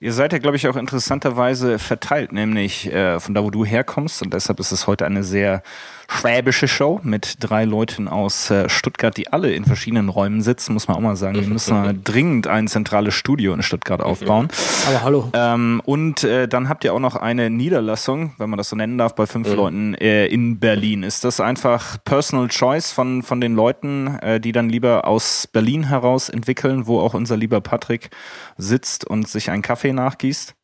Ihr seid ja, glaube ich, auch interessanterweise verteilt, nämlich äh, von da, wo du herkommst. Und deshalb ist es heute eine sehr schwäbische Show mit drei Leuten aus äh, Stuttgart, die alle in verschiedenen Räumen sitzen, muss man auch mal sagen. Wir müssen *laughs* dringend ein zentrales Studio in Stuttgart aufbauen. Aber hallo. Ähm, und äh, dann habt ihr auch noch eine Niederlassung, wenn man das so nennen darf, bei fünf mhm. Leuten äh, in Berlin. Ist das einfach Personal Choice von, von den Leuten, äh, die dann lieber aus Berlin heraus entwickeln, wo auch unser lieber Patrick sitzt und sich einen Kaffee nachgießt?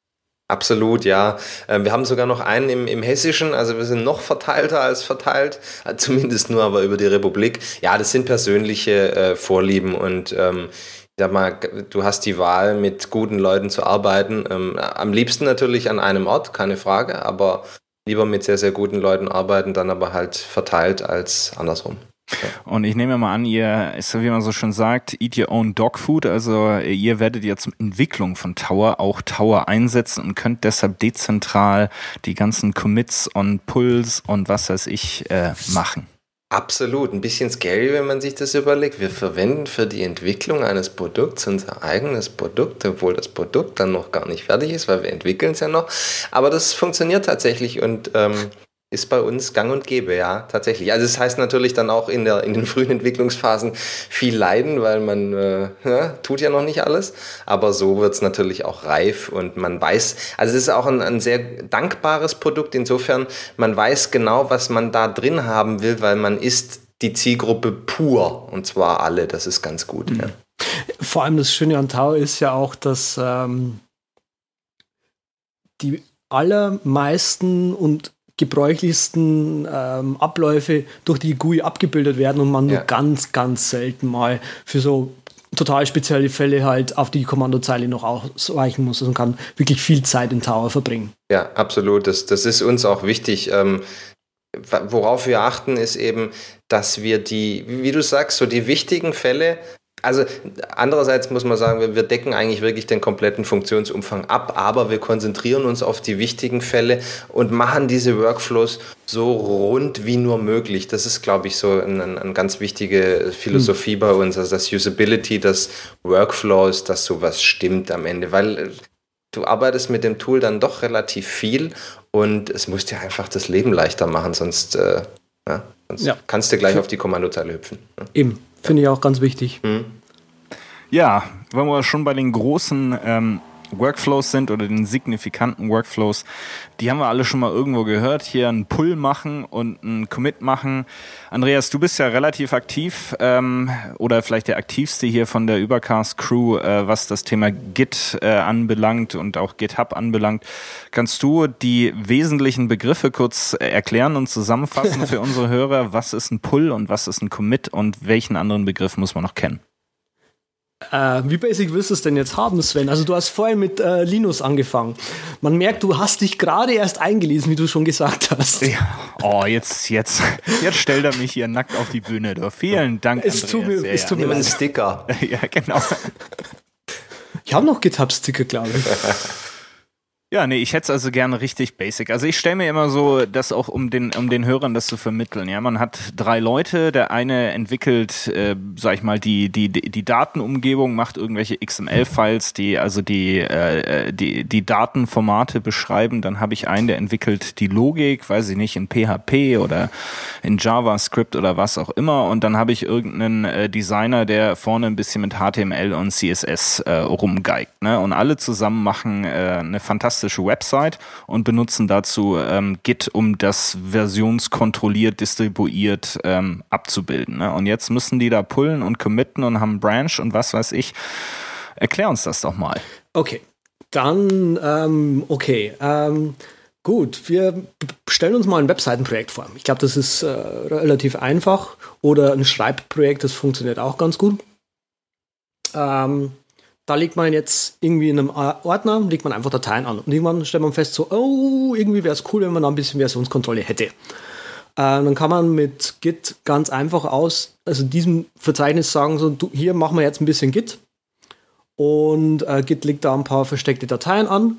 Absolut, ja. Ähm, wir haben sogar noch einen im, im Hessischen, also wir sind noch verteilter als verteilt, äh, *laughs* zumindest nur aber über die Republik. Ja, das sind persönliche äh, Vorlieben und ähm, ich sag mal, du hast die Wahl, mit guten Leuten zu arbeiten. Ähm, am liebsten natürlich an einem Ort, keine Frage, aber lieber mit sehr, sehr guten Leuten arbeiten, dann aber halt verteilt als andersrum. Und ich nehme mal an, ihr, ist wie man so schön sagt, eat your own dog food. Also ihr werdet ja zur Entwicklung von Tower auch Tower einsetzen und könnt deshalb dezentral die ganzen Commits und Pulls und was weiß ich äh, machen. Absolut, ein bisschen scary, wenn man sich das überlegt. Wir verwenden für die Entwicklung eines Produkts unser eigenes Produkt, obwohl das Produkt dann noch gar nicht fertig ist, weil wir entwickeln es ja noch. Aber das funktioniert tatsächlich und ähm, ist bei uns gang und gäbe, ja, tatsächlich. Also es das heißt natürlich dann auch in, der, in den frühen Entwicklungsphasen viel leiden, weil man äh, ja, tut ja noch nicht alles. Aber so wird es natürlich auch reif und man weiß, also es ist auch ein, ein sehr dankbares Produkt, insofern man weiß genau, was man da drin haben will, weil man ist die Zielgruppe pur und zwar alle, das ist ganz gut. Mhm. Ja. Vor allem das Schöne an Tau ist ja auch, dass ähm, die allermeisten und gebräuchlichsten ähm, Abläufe durch die GUI abgebildet werden und man ja. nur ganz, ganz selten mal für so total spezielle Fälle halt auf die Kommandozeile noch ausweichen muss und kann wirklich viel Zeit in Tower verbringen. Ja, absolut. Das, das ist uns auch wichtig. Ähm, worauf wir achten, ist eben, dass wir die, wie du sagst, so die wichtigen Fälle also andererseits muss man sagen, wir, decken eigentlich wirklich den kompletten Funktionsumfang ab, aber wir konzentrieren uns auf die wichtigen Fälle und machen diese Workflows so rund wie nur möglich. Das ist, glaube ich, so eine ein ganz wichtige Philosophie hm. bei uns, also das Usability, das Workflows, dass sowas stimmt am Ende, weil äh, du arbeitest mit dem Tool dann doch relativ viel und es muss dir einfach das Leben leichter machen, sonst, äh, ja, sonst ja. kannst du gleich auf die Kommandozeile hüpfen. Ne? Eben. Finde ich auch ganz wichtig. Mhm. Ja, wenn wir schon bei den großen ähm, Workflows sind oder den signifikanten Workflows, die haben wir alle schon mal irgendwo gehört. Hier einen Pull machen und einen Commit machen. Andreas, du bist ja relativ aktiv ähm, oder vielleicht der aktivste hier von der Übercast Crew, äh, was das Thema Git äh, anbelangt und auch GitHub anbelangt. Kannst du die wesentlichen Begriffe kurz erklären und zusammenfassen für *laughs* unsere Hörer? Was ist ein Pull und was ist ein Commit und welchen anderen Begriff muss man noch kennen? Äh, wie basic willst du es denn jetzt haben, Sven? Also du hast vorhin mit äh, Linus angefangen. Man merkt, du hast dich gerade erst eingelesen, wie du schon gesagt hast. Ja. Oh, jetzt, jetzt, jetzt stellt er mich hier nackt auf die Bühne. Doch. Vielen Dank, es Andreas. Tut mir, es tut mir leid. Sticker. *laughs* ja, genau. Ich habe noch GitHub-Sticker, glaube ich. *laughs* Ja, nee, ich hätte es also gerne richtig basic. Also ich stelle mir immer so, das auch um den, um den Hörern das zu vermitteln. Ja, man hat drei Leute, der eine entwickelt, äh, sag ich mal, die, die, die Datenumgebung, macht irgendwelche XML-Files, die also die, äh, die, die Datenformate beschreiben. Dann habe ich einen, der entwickelt die Logik, weiß ich nicht, in PHP oder in JavaScript oder was auch immer. Und dann habe ich irgendeinen äh, Designer, der vorne ein bisschen mit HTML und CSS äh, rumgeigt. Ne? Und alle zusammen machen äh, eine fantastische elastische Website und benutzen dazu ähm, Git, um das versionskontrolliert, distribuiert ähm, abzubilden. Ne? Und jetzt müssen die da pullen und committen und haben Branch und was weiß ich. Erklär uns das doch mal. Okay, dann, ähm, okay. Ähm, gut, wir stellen uns mal ein Webseitenprojekt vor. Ich glaube, das ist äh, relativ einfach. Oder ein Schreibprojekt, das funktioniert auch ganz gut. Ähm, da legt man jetzt irgendwie in einem Ordner, legt man einfach Dateien an. Und irgendwann stellt man fest, so, oh, irgendwie wäre es cool, wenn man da ein bisschen Versionskontrolle hätte. Äh, dann kann man mit Git ganz einfach aus, also diesem Verzeichnis sagen, so, du, hier machen wir jetzt ein bisschen Git. Und äh, Git legt da ein paar versteckte Dateien an.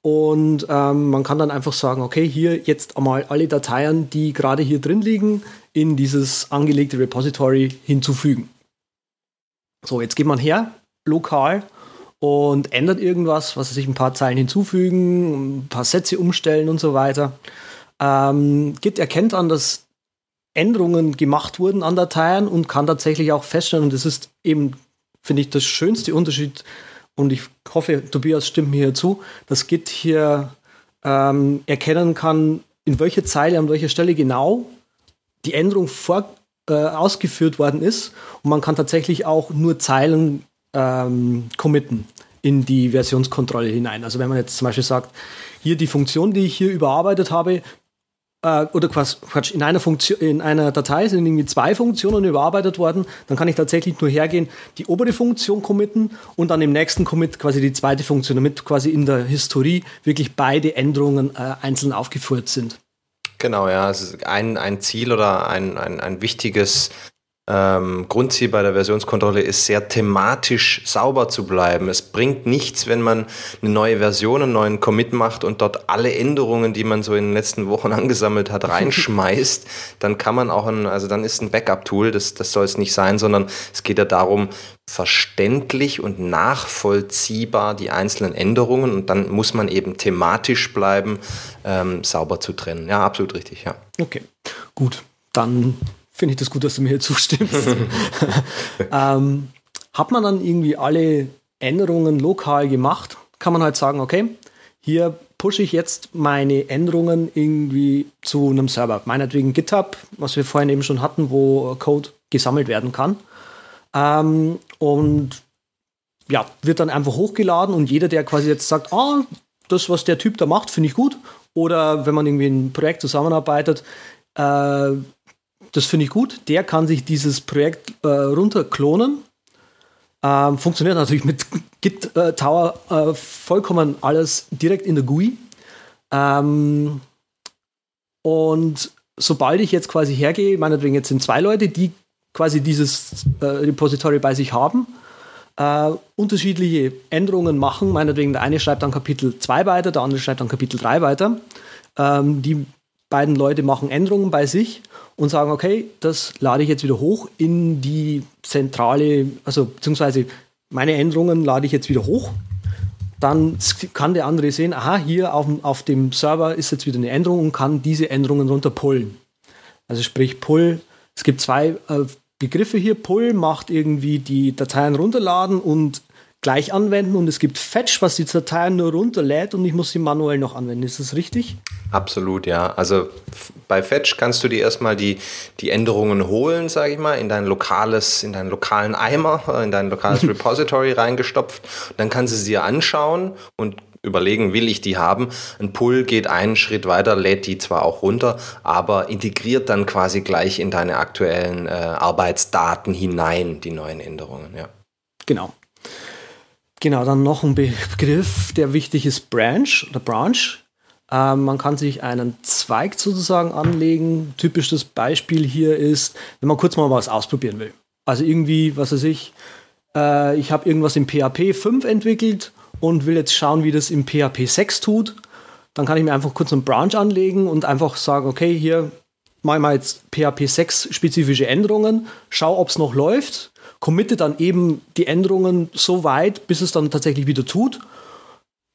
Und ähm, man kann dann einfach sagen, okay, hier jetzt einmal alle Dateien, die gerade hier drin liegen, in dieses angelegte Repository hinzufügen. So, jetzt geht man her, lokal, und ändert irgendwas, was sich ein paar Zeilen hinzufügen, ein paar Sätze umstellen und so weiter. Ähm, Git erkennt an, dass Änderungen gemacht wurden an Dateien und kann tatsächlich auch feststellen, und das ist eben, finde ich, das schönste Unterschied, und ich hoffe, Tobias stimmt mir hier zu, dass Git hier ähm, erkennen kann, in welcher Zeile, an welcher Stelle genau die Änderung vor, äh, ausgeführt worden ist. Und man kann tatsächlich auch nur Zeilen ähm, committen in die Versionskontrolle hinein. Also wenn man jetzt zum Beispiel sagt, hier die Funktion, die ich hier überarbeitet habe, äh, oder Quatsch, in einer, Funktion, in einer Datei sind irgendwie zwei Funktionen überarbeitet worden, dann kann ich tatsächlich nur hergehen, die obere Funktion committen und dann im nächsten Commit quasi die zweite Funktion, damit quasi in der Historie wirklich beide Änderungen äh, einzeln aufgeführt sind. Genau, ja. Also ein, ein Ziel oder ein, ein, ein wichtiges ähm, Grundziel bei der Versionskontrolle ist, sehr thematisch sauber zu bleiben. Es bringt nichts, wenn man eine neue Version, einen neuen Commit macht und dort alle Änderungen, die man so in den letzten Wochen *laughs* angesammelt hat, reinschmeißt. dann kann man auch ein, also dann ist ein Backup-Tool, das, das soll es nicht sein, sondern es geht ja darum, verständlich und nachvollziehbar die einzelnen Änderungen und dann muss man eben thematisch bleiben, ähm, sauber zu trennen. Ja, absolut richtig, ja. Okay, gut. Dann finde ich das gut, dass du mir hier zustimmst. *laughs* ähm, hat man dann irgendwie alle Änderungen lokal gemacht, kann man halt sagen, okay, hier pushe ich jetzt meine Änderungen irgendwie zu einem Server. Meinetwegen GitHub, was wir vorhin eben schon hatten, wo Code gesammelt werden kann. Ähm, und ja, wird dann einfach hochgeladen und jeder, der quasi jetzt sagt, ah, das, was der Typ da macht, finde ich gut. Oder wenn man irgendwie ein Projekt zusammenarbeitet, äh, das finde ich gut. Der kann sich dieses Projekt äh, runterklonen. Ähm, funktioniert natürlich mit Git äh, Tower äh, vollkommen alles direkt in der GUI. Ähm, und sobald ich jetzt quasi hergehe, meinetwegen jetzt sind zwei Leute, die quasi dieses äh, Repository bei sich haben, äh, unterschiedliche Änderungen machen. Meinetwegen der eine schreibt dann Kapitel 2 weiter, der andere schreibt dann Kapitel 3 weiter. Ähm, die beiden Leute machen Änderungen bei sich und sagen, okay, das lade ich jetzt wieder hoch in die zentrale, also beziehungsweise meine Änderungen lade ich jetzt wieder hoch. Dann kann der andere sehen, aha, hier auf, auf dem Server ist jetzt wieder eine Änderung und kann diese Änderungen runter pullen. Also sprich Pull, es gibt zwei äh, Begriffe hier. Pull macht irgendwie die Dateien runterladen und gleich anwenden und es gibt Fetch, was die Dateien nur runterlädt und ich muss sie manuell noch anwenden. Ist das richtig? Absolut, ja. Also bei Fetch kannst du dir erstmal die, die Änderungen holen, sage ich mal, in dein lokales, in deinen lokalen Eimer, in dein lokales *laughs* Repository reingestopft. Dann kannst du sie dir anschauen und überlegen, will ich die haben. Ein Pull geht einen Schritt weiter, lädt die zwar auch runter, aber integriert dann quasi gleich in deine aktuellen äh, Arbeitsdaten hinein, die neuen Änderungen, ja. Genau. Genau, dann noch ein Begriff, der wichtig ist, Branch oder Branch. Ähm, man kann sich einen Zweig sozusagen anlegen. Typisches Beispiel hier ist, wenn man kurz mal was ausprobieren will. Also irgendwie, was weiß ich, äh, ich habe irgendwas im PHP 5 entwickelt und will jetzt schauen, wie das im PHP 6 tut. Dann kann ich mir einfach kurz einen Branch anlegen und einfach sagen, okay, hier mache ich mal jetzt PHP 6 spezifische Änderungen, schau, ob es noch läuft committe dann eben die Änderungen so weit, bis es dann tatsächlich wieder tut,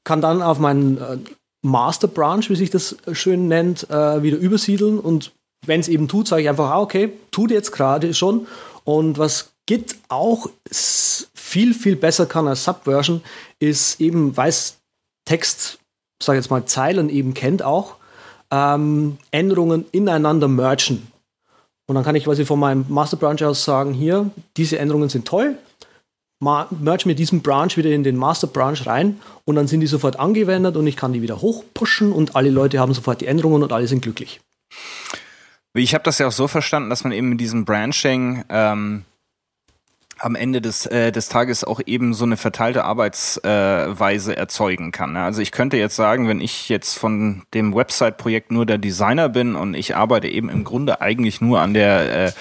kann dann auf meinen äh, Master Branch, wie sich das schön nennt, äh, wieder übersiedeln und wenn es eben tut, sage ich einfach, ah, okay, tut jetzt gerade schon. Und was Git auch viel, viel besser kann als Subversion, ist eben, weil es Text sage jetzt mal, Zeilen eben kennt auch, ähm, Änderungen ineinander mergen. Und dann kann ich quasi von meinem Master Branch aus sagen, hier, diese Änderungen sind toll, merge mir diesen Branch wieder in den Master Branch rein und dann sind die sofort angewendet und ich kann die wieder hochpushen und alle Leute haben sofort die Änderungen und alle sind glücklich. Ich habe das ja auch so verstanden, dass man eben mit diesem Branching ähm, am Ende des, äh, des Tages auch eben so eine verteilte Arbeitsweise äh, erzeugen kann. Ne? Also ich könnte jetzt sagen, wenn ich jetzt von dem Website-Projekt nur der Designer bin und ich arbeite eben im Grunde eigentlich nur an der äh,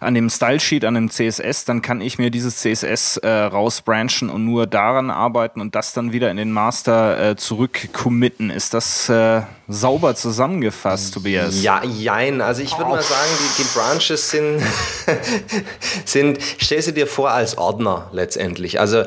an dem Style-Sheet, an dem CSS, dann kann ich mir dieses CSS äh, rausbranchen und nur daran arbeiten und das dann wieder in den Master äh, zurück committen. Ist das äh, sauber zusammengefasst, Tobias? Ja, jein. Also ich würde mal sagen, die, die Branches sind, *laughs* sind, stell sie dir vor als Ordner letztendlich. Also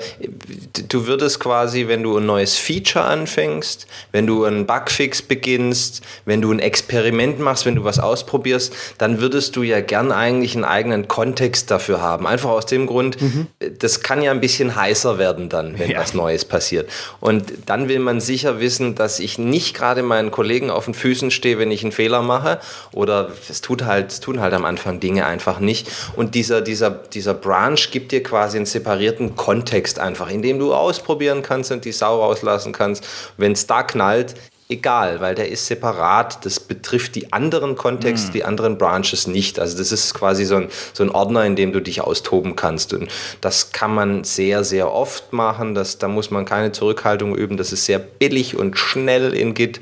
du würdest quasi, wenn du ein neues Feature anfängst, wenn du einen Bugfix beginnst, wenn du ein Experiment machst, wenn du was ausprobierst, dann würdest du ja gern eigentlich einen eigenen Kontext dafür haben. Einfach aus dem Grund, mhm. das kann ja ein bisschen heißer werden dann, wenn ja. was Neues passiert. Und dann will man sicher wissen, dass ich nicht gerade meinen Kollegen Kollegen auf den Füßen stehe, wenn ich einen Fehler mache. Oder es tut halt, es tun halt am Anfang Dinge einfach nicht. Und dieser, dieser, dieser Branch gibt dir quasi einen separierten Kontext einfach, in dem du ausprobieren kannst und die Sau rauslassen kannst. Wenn es da knallt, egal, weil der ist separat. Das betrifft die anderen Kontexte, mm. die anderen Branches nicht. Also das ist quasi so ein, so ein Ordner, in dem du dich austoben kannst. Und das kann man sehr, sehr oft machen. Das, da muss man keine Zurückhaltung üben. Das ist sehr billig und schnell in Git.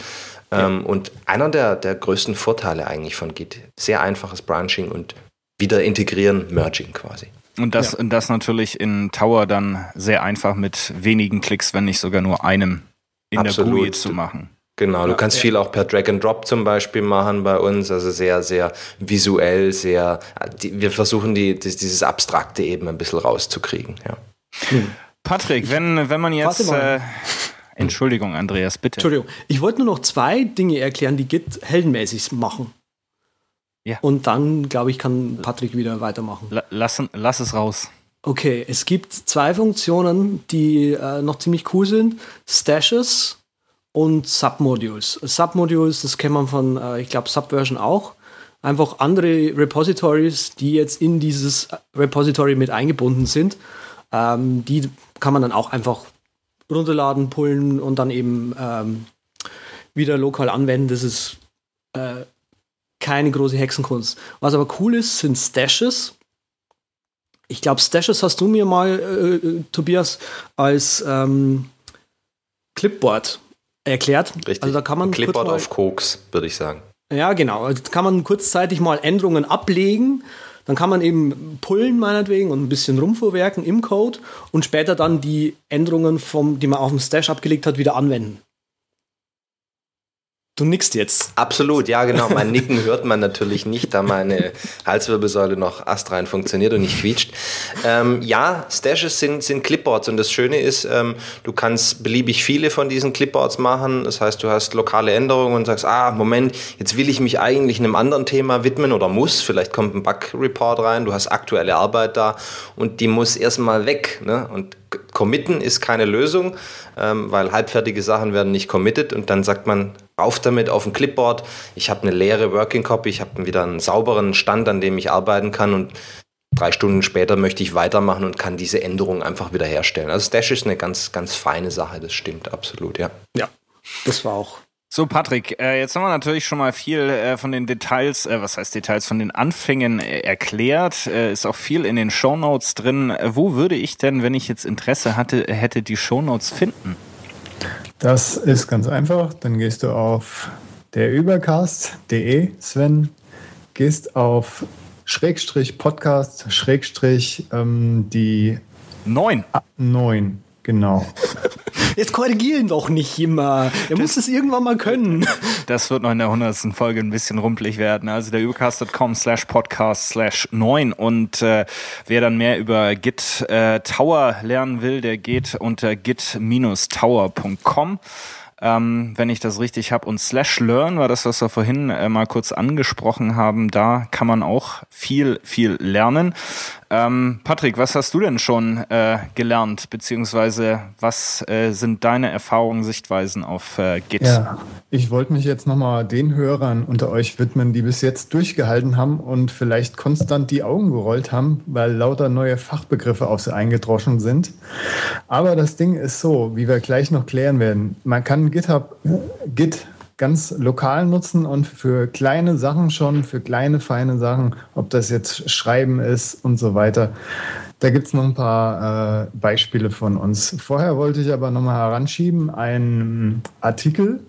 Ähm, und einer der, der größten Vorteile eigentlich von Git, sehr einfaches Branching und wieder integrieren, Merging quasi. Und das, ja. und das natürlich in Tower dann sehr einfach mit wenigen Klicks, wenn nicht sogar nur einem in Absolut. der GUI zu machen. Genau, ja, du kannst ja. viel auch per Drag and Drop zum Beispiel machen bei uns, also sehr, sehr visuell, sehr, die, wir versuchen die, die, dieses Abstrakte eben ein bisschen rauszukriegen, ja. Hm. Patrick, wenn, wenn man jetzt, äh, Entschuldigung, Andreas, bitte. Entschuldigung. Ich wollte nur noch zwei Dinge erklären, die Git heldenmäßig machen. Ja. Und dann, glaube ich, kann Patrick wieder weitermachen. Lass, lass es raus. Okay, es gibt zwei Funktionen, die äh, noch ziemlich cool sind. Stashes und Submodules. Submodules, das kennt man von, äh, ich glaube, Subversion auch. Einfach andere Repositories, die jetzt in dieses Repository mit eingebunden sind. Ähm, die kann man dann auch einfach runterladen, pullen und dann eben ähm, wieder lokal anwenden. Das ist äh, keine große Hexenkunst. Was aber cool ist, sind Stashes. Ich glaube, Stashes hast du mir mal, äh, äh, Tobias, als ähm, Clipboard erklärt. Richtig. Also da kann man Clipboard auf Koks, würde ich sagen. Ja, genau. Da kann man kurzzeitig mal Änderungen ablegen dann kann man eben pullen meinetwegen und ein bisschen rumvorwerken im Code und später dann die Änderungen, vom, die man auf dem Stash abgelegt hat, wieder anwenden. Du nickst jetzt. Absolut, ja, genau. Mein Nicken hört man natürlich nicht, da meine Halswirbelsäule noch astrein funktioniert und nicht quietscht. Ähm, ja, Stashes sind, sind Clipboards und das Schöne ist, ähm, du kannst beliebig viele von diesen Clipboards machen. Das heißt, du hast lokale Änderungen und sagst, ah, Moment, jetzt will ich mich eigentlich einem anderen Thema widmen oder muss. Vielleicht kommt ein Bug-Report rein, du hast aktuelle Arbeit da und die muss erstmal weg. Ne? Und committen ist keine Lösung, ähm, weil halbfertige Sachen werden nicht committed und dann sagt man, auf damit auf ein Clipboard. Ich habe eine leere Working Copy, ich habe wieder einen sauberen Stand, an dem ich arbeiten kann und drei Stunden später möchte ich weitermachen und kann diese Änderung einfach wieder herstellen. Also Stash ist eine ganz, ganz feine Sache, das stimmt absolut, ja. Ja, das war auch so, Patrick, äh, jetzt haben wir natürlich schon mal viel äh, von den Details, äh, was heißt Details, von den Anfängen erklärt. Ist auch viel in den Shownotes drin. Wo würde ich denn, wenn ich jetzt Interesse hatte, hätte die Shownotes finden? Das ist ganz einfach. Dann gehst du auf derübercast.de, Sven, gehst auf Schrägstrich Podcast, Schrägstrich ähm, die Neun. Neun. Genau. *laughs* Jetzt korrigieren doch nicht immer. Er muss es irgendwann mal können. *laughs* Das wird noch in der hundertsten Folge ein bisschen rumpelig werden. Also der übercast.com slash podcast slash 9 und äh, wer dann mehr über Git äh, Tower lernen will, der geht unter git-tower.com. Ähm, wenn ich das richtig habe. Und Slash Learn war das, was wir vorhin äh, mal kurz angesprochen haben. Da kann man auch viel, viel lernen. Ähm, Patrick, was hast du denn schon äh, gelernt, beziehungsweise was äh, sind deine Erfahrungen, Sichtweisen auf äh, Git? Ja, ich wollte mich jetzt nochmal den Hörern unter euch widmen, die bis jetzt durchgehalten haben und vielleicht konstant die Augen gerollt haben, weil lauter neue Fachbegriffe auf sie eingedroschen sind. Aber das Ding ist so, wie wir gleich noch klären werden. Man kann GitHub, Git ganz lokal nutzen und für kleine Sachen schon, für kleine, feine Sachen, ob das jetzt Schreiben ist und so weiter. Da gibt es noch ein paar äh, Beispiele von uns. Vorher wollte ich aber nochmal heranschieben, einen Artikel,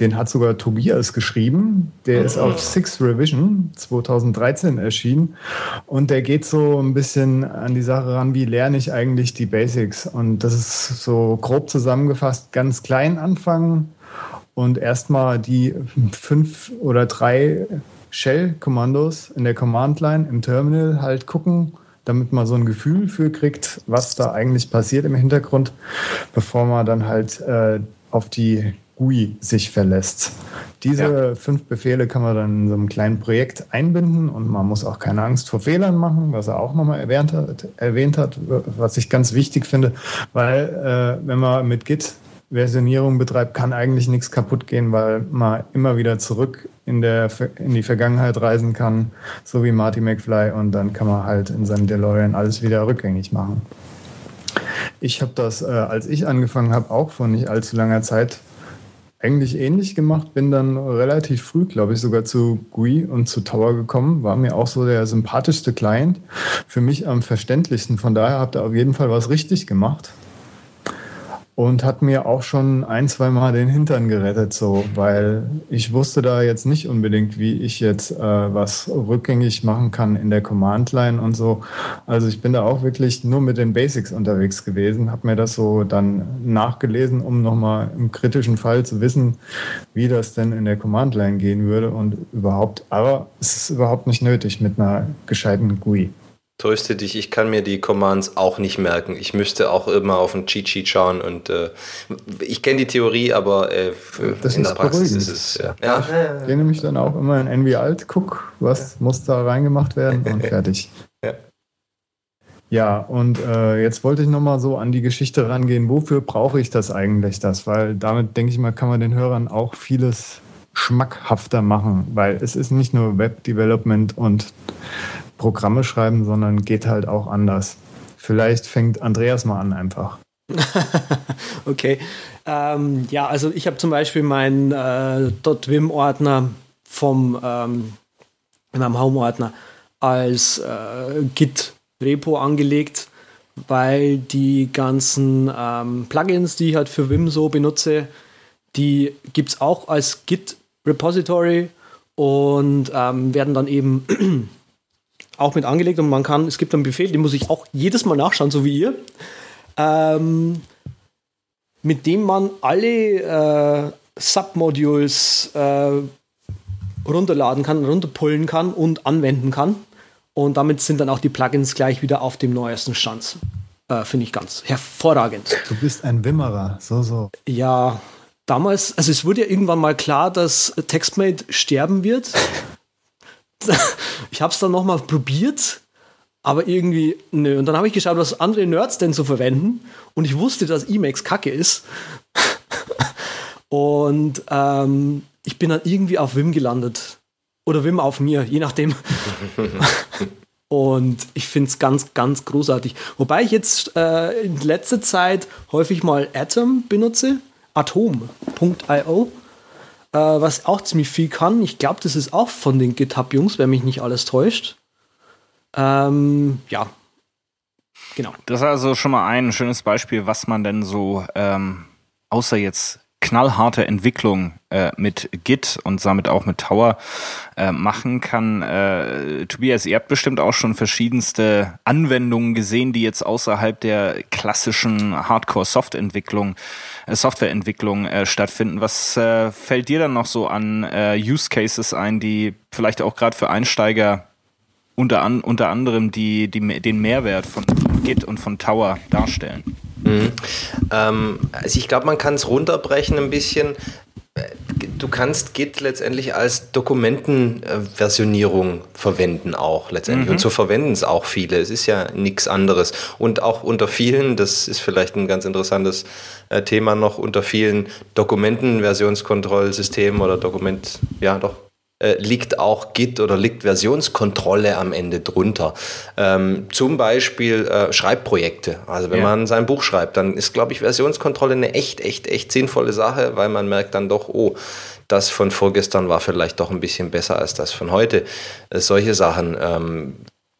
den hat sogar Tobias geschrieben. Der ist auf Six Revision 2013 erschienen. Und der geht so ein bisschen an die Sache ran, wie lerne ich eigentlich die Basics. Und das ist so grob zusammengefasst, ganz klein anfangen, und erstmal die fünf oder drei Shell-Kommandos in der Command-Line im Terminal halt gucken, damit man so ein Gefühl für kriegt, was da eigentlich passiert im Hintergrund, bevor man dann halt äh, auf die GUI sich verlässt. Diese ja. fünf Befehle kann man dann in so einem kleinen Projekt einbinden und man muss auch keine Angst vor Fehlern machen, was er auch nochmal erwähnt hat, erwähnt hat, was ich ganz wichtig finde, weil äh, wenn man mit Git Versionierung betreibt, kann eigentlich nichts kaputt gehen, weil man immer wieder zurück in, der, in die Vergangenheit reisen kann, so wie Marty McFly, und dann kann man halt in seinem DeLorean alles wieder rückgängig machen. Ich habe das, äh, als ich angefangen habe, auch vor nicht allzu langer Zeit eigentlich ähnlich gemacht, bin dann relativ früh, glaube ich, sogar zu GUI und zu Tower gekommen, war mir auch so der sympathischste Client, für mich am verständlichsten. Von daher habt ihr auf jeden Fall was richtig gemacht und hat mir auch schon ein, zwei Mal den Hintern gerettet, so, weil ich wusste da jetzt nicht unbedingt, wie ich jetzt äh, was rückgängig machen kann in der Command-Line und so. Also ich bin da auch wirklich nur mit den Basics unterwegs gewesen, habe mir das so dann nachgelesen, um nochmal im kritischen Fall zu wissen, wie das denn in der Command-Line gehen würde und überhaupt, aber es ist überhaupt nicht nötig mit einer gescheiten GUI. Tröste dich, ich kann mir die Commands auch nicht merken. Ich müsste auch immer auf den Cheat Sheet schauen und äh, ich kenne die Theorie, aber äh, in der Praxis beruhigend. ist es ja. ja. Ich gehe nämlich dann auch immer in NV Alt, guck, was ja. muss da reingemacht werden und *laughs* fertig. ja. Ja, und äh, jetzt wollte ich nochmal so an die Geschichte rangehen. Wofür brauche ich das eigentlich, das? Weil damit, denke ich mal, kann man den Hörern auch vieles schmackhafter machen, weil es ist nicht nur Web Development und Programme schreiben, sondern geht halt auch anders. Vielleicht fängt Andreas mal an einfach. *laughs* okay. Ähm, ja, also ich habe zum Beispiel meinen äh, .vim-Ordner vom ähm, in meinem Home-Ordner als äh, Git-Repo angelegt, weil die ganzen ähm, Plugins, die ich halt für Vim so benutze, die gibt es auch als Git-Repository und ähm, werden dann eben auch mit angelegt und man kann, es gibt einen Befehl, den muss ich auch jedes Mal nachschauen, so wie ihr, ähm, mit dem man alle äh, Submodules äh, runterladen kann, runterpullen kann und anwenden kann. Und damit sind dann auch die Plugins gleich wieder auf dem neuesten Stand. Äh, Finde ich ganz hervorragend. Du bist ein Wimmerer, so, so. Ja, damals, also es wurde ja irgendwann mal klar, dass TextMate sterben wird. *laughs* ich habe es dann nochmal probiert, aber irgendwie, nö. Und dann habe ich geschaut, was andere Nerds denn so verwenden. Und ich wusste, dass Emacs kacke ist. *laughs* und ähm, ich bin dann irgendwie auf Wim gelandet. Oder Wim auf mir, je nachdem. *laughs* Und ich finde es ganz, ganz großartig. Wobei ich jetzt äh, in letzter Zeit häufig mal Atom benutze. Atom.io äh, was auch ziemlich viel kann. Ich glaube, das ist auch von den GitHub-Jungs, wenn mich nicht alles täuscht. Ähm, ja, genau. Das ist also schon mal ein schönes Beispiel, was man denn so ähm, außer jetzt knallharte Entwicklung äh, mit Git und damit auch mit Tower äh, machen kann. Äh, Tobias, ihr habt bestimmt auch schon verschiedenste Anwendungen gesehen, die jetzt außerhalb der klassischen Hardcore-Softwareentwicklung äh, Softwareentwicklung äh, stattfinden. Was äh, fällt dir dann noch so an Use Cases ein, die vielleicht auch gerade für Einsteiger unter, an, unter anderem die, die, den Mehrwert von Git und von Tower darstellen? Mhm. Ähm, also ich glaube, man kann es runterbrechen ein bisschen. du kannst Git letztendlich als Dokumentenversionierung verwenden auch letztendlich. Mhm. Und so verwenden es auch viele. Es ist ja nichts anderes. Und auch unter vielen, das ist vielleicht ein ganz interessantes äh, Thema noch, unter vielen Dokumentenversionskontrollsystemen oder Dokument, ja doch, äh, liegt auch Git oder liegt Versionskontrolle am Ende drunter. Ähm, zum Beispiel äh, Schreibprojekte. Also wenn ja. man sein Buch schreibt, dann ist, glaube ich, Versionskontrolle eine echt, echt, echt sinnvolle Sache, weil man merkt dann doch, oh, das von vorgestern war vielleicht doch ein bisschen besser als das von heute. Äh, solche Sachen. Ähm,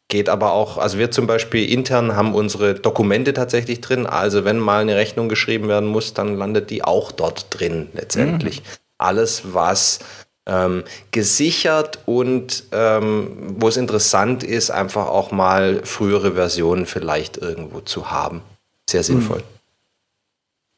geht aber auch, also wir zum Beispiel intern haben unsere Dokumente tatsächlich drin. Also wenn mal eine Rechnung geschrieben werden muss, dann landet die auch dort drin letztendlich. Mhm. Alles, was ähm, gesichert und ähm, wo es interessant ist, einfach auch mal frühere Versionen vielleicht irgendwo zu haben. Sehr sinnvoll.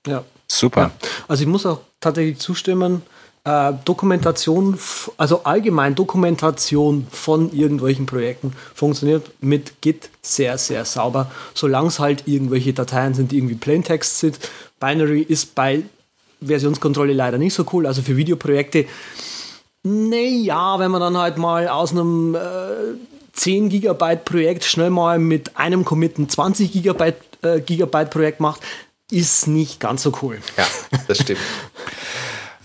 Ja. Super. Ja. Also ich muss auch tatsächlich zustimmen, äh, Dokumentation, also allgemein Dokumentation von irgendwelchen Projekten funktioniert mit Git sehr, sehr sauber, solange es halt irgendwelche Dateien sind, die irgendwie Plaintext sind. Binary ist bei Versionskontrolle leider nicht so cool, also für Videoprojekte naja, wenn man dann halt mal aus einem äh, 10 Gigabyte Projekt schnell mal mit einem Commit ein 20 Gigabyte, äh, Gigabyte Projekt macht, ist nicht ganz so cool. Ja, das stimmt. *laughs*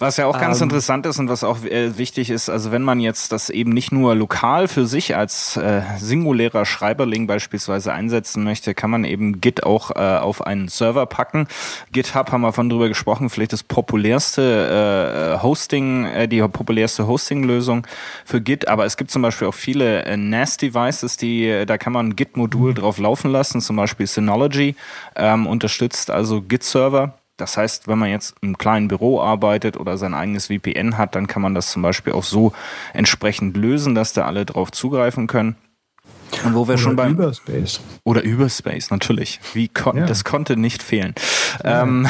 Was ja auch ganz ähm, interessant ist und was auch äh, wichtig ist, also wenn man jetzt das eben nicht nur lokal für sich als äh, singulärer Schreiberling beispielsweise einsetzen möchte, kann man eben Git auch äh, auf einen Server packen. GitHub haben wir von drüber gesprochen, vielleicht das populärste äh, Hosting, äh, die populärste Hosting-Lösung für Git, aber es gibt zum Beispiel auch viele äh, NAS-Devices, die, da kann man Git-Modul mhm. drauf laufen lassen, zum Beispiel Synology ähm, unterstützt also Git-Server das heißt, wenn man jetzt im kleinen Büro arbeitet oder sein eigenes VPN hat, dann kann man das zum Beispiel auch so entsprechend lösen, dass da alle drauf zugreifen können. Und wo wir oder schon beim Überspace. Oder Überspace, natürlich. Wie kon ja. Das konnte nicht fehlen. Ja. Ähm,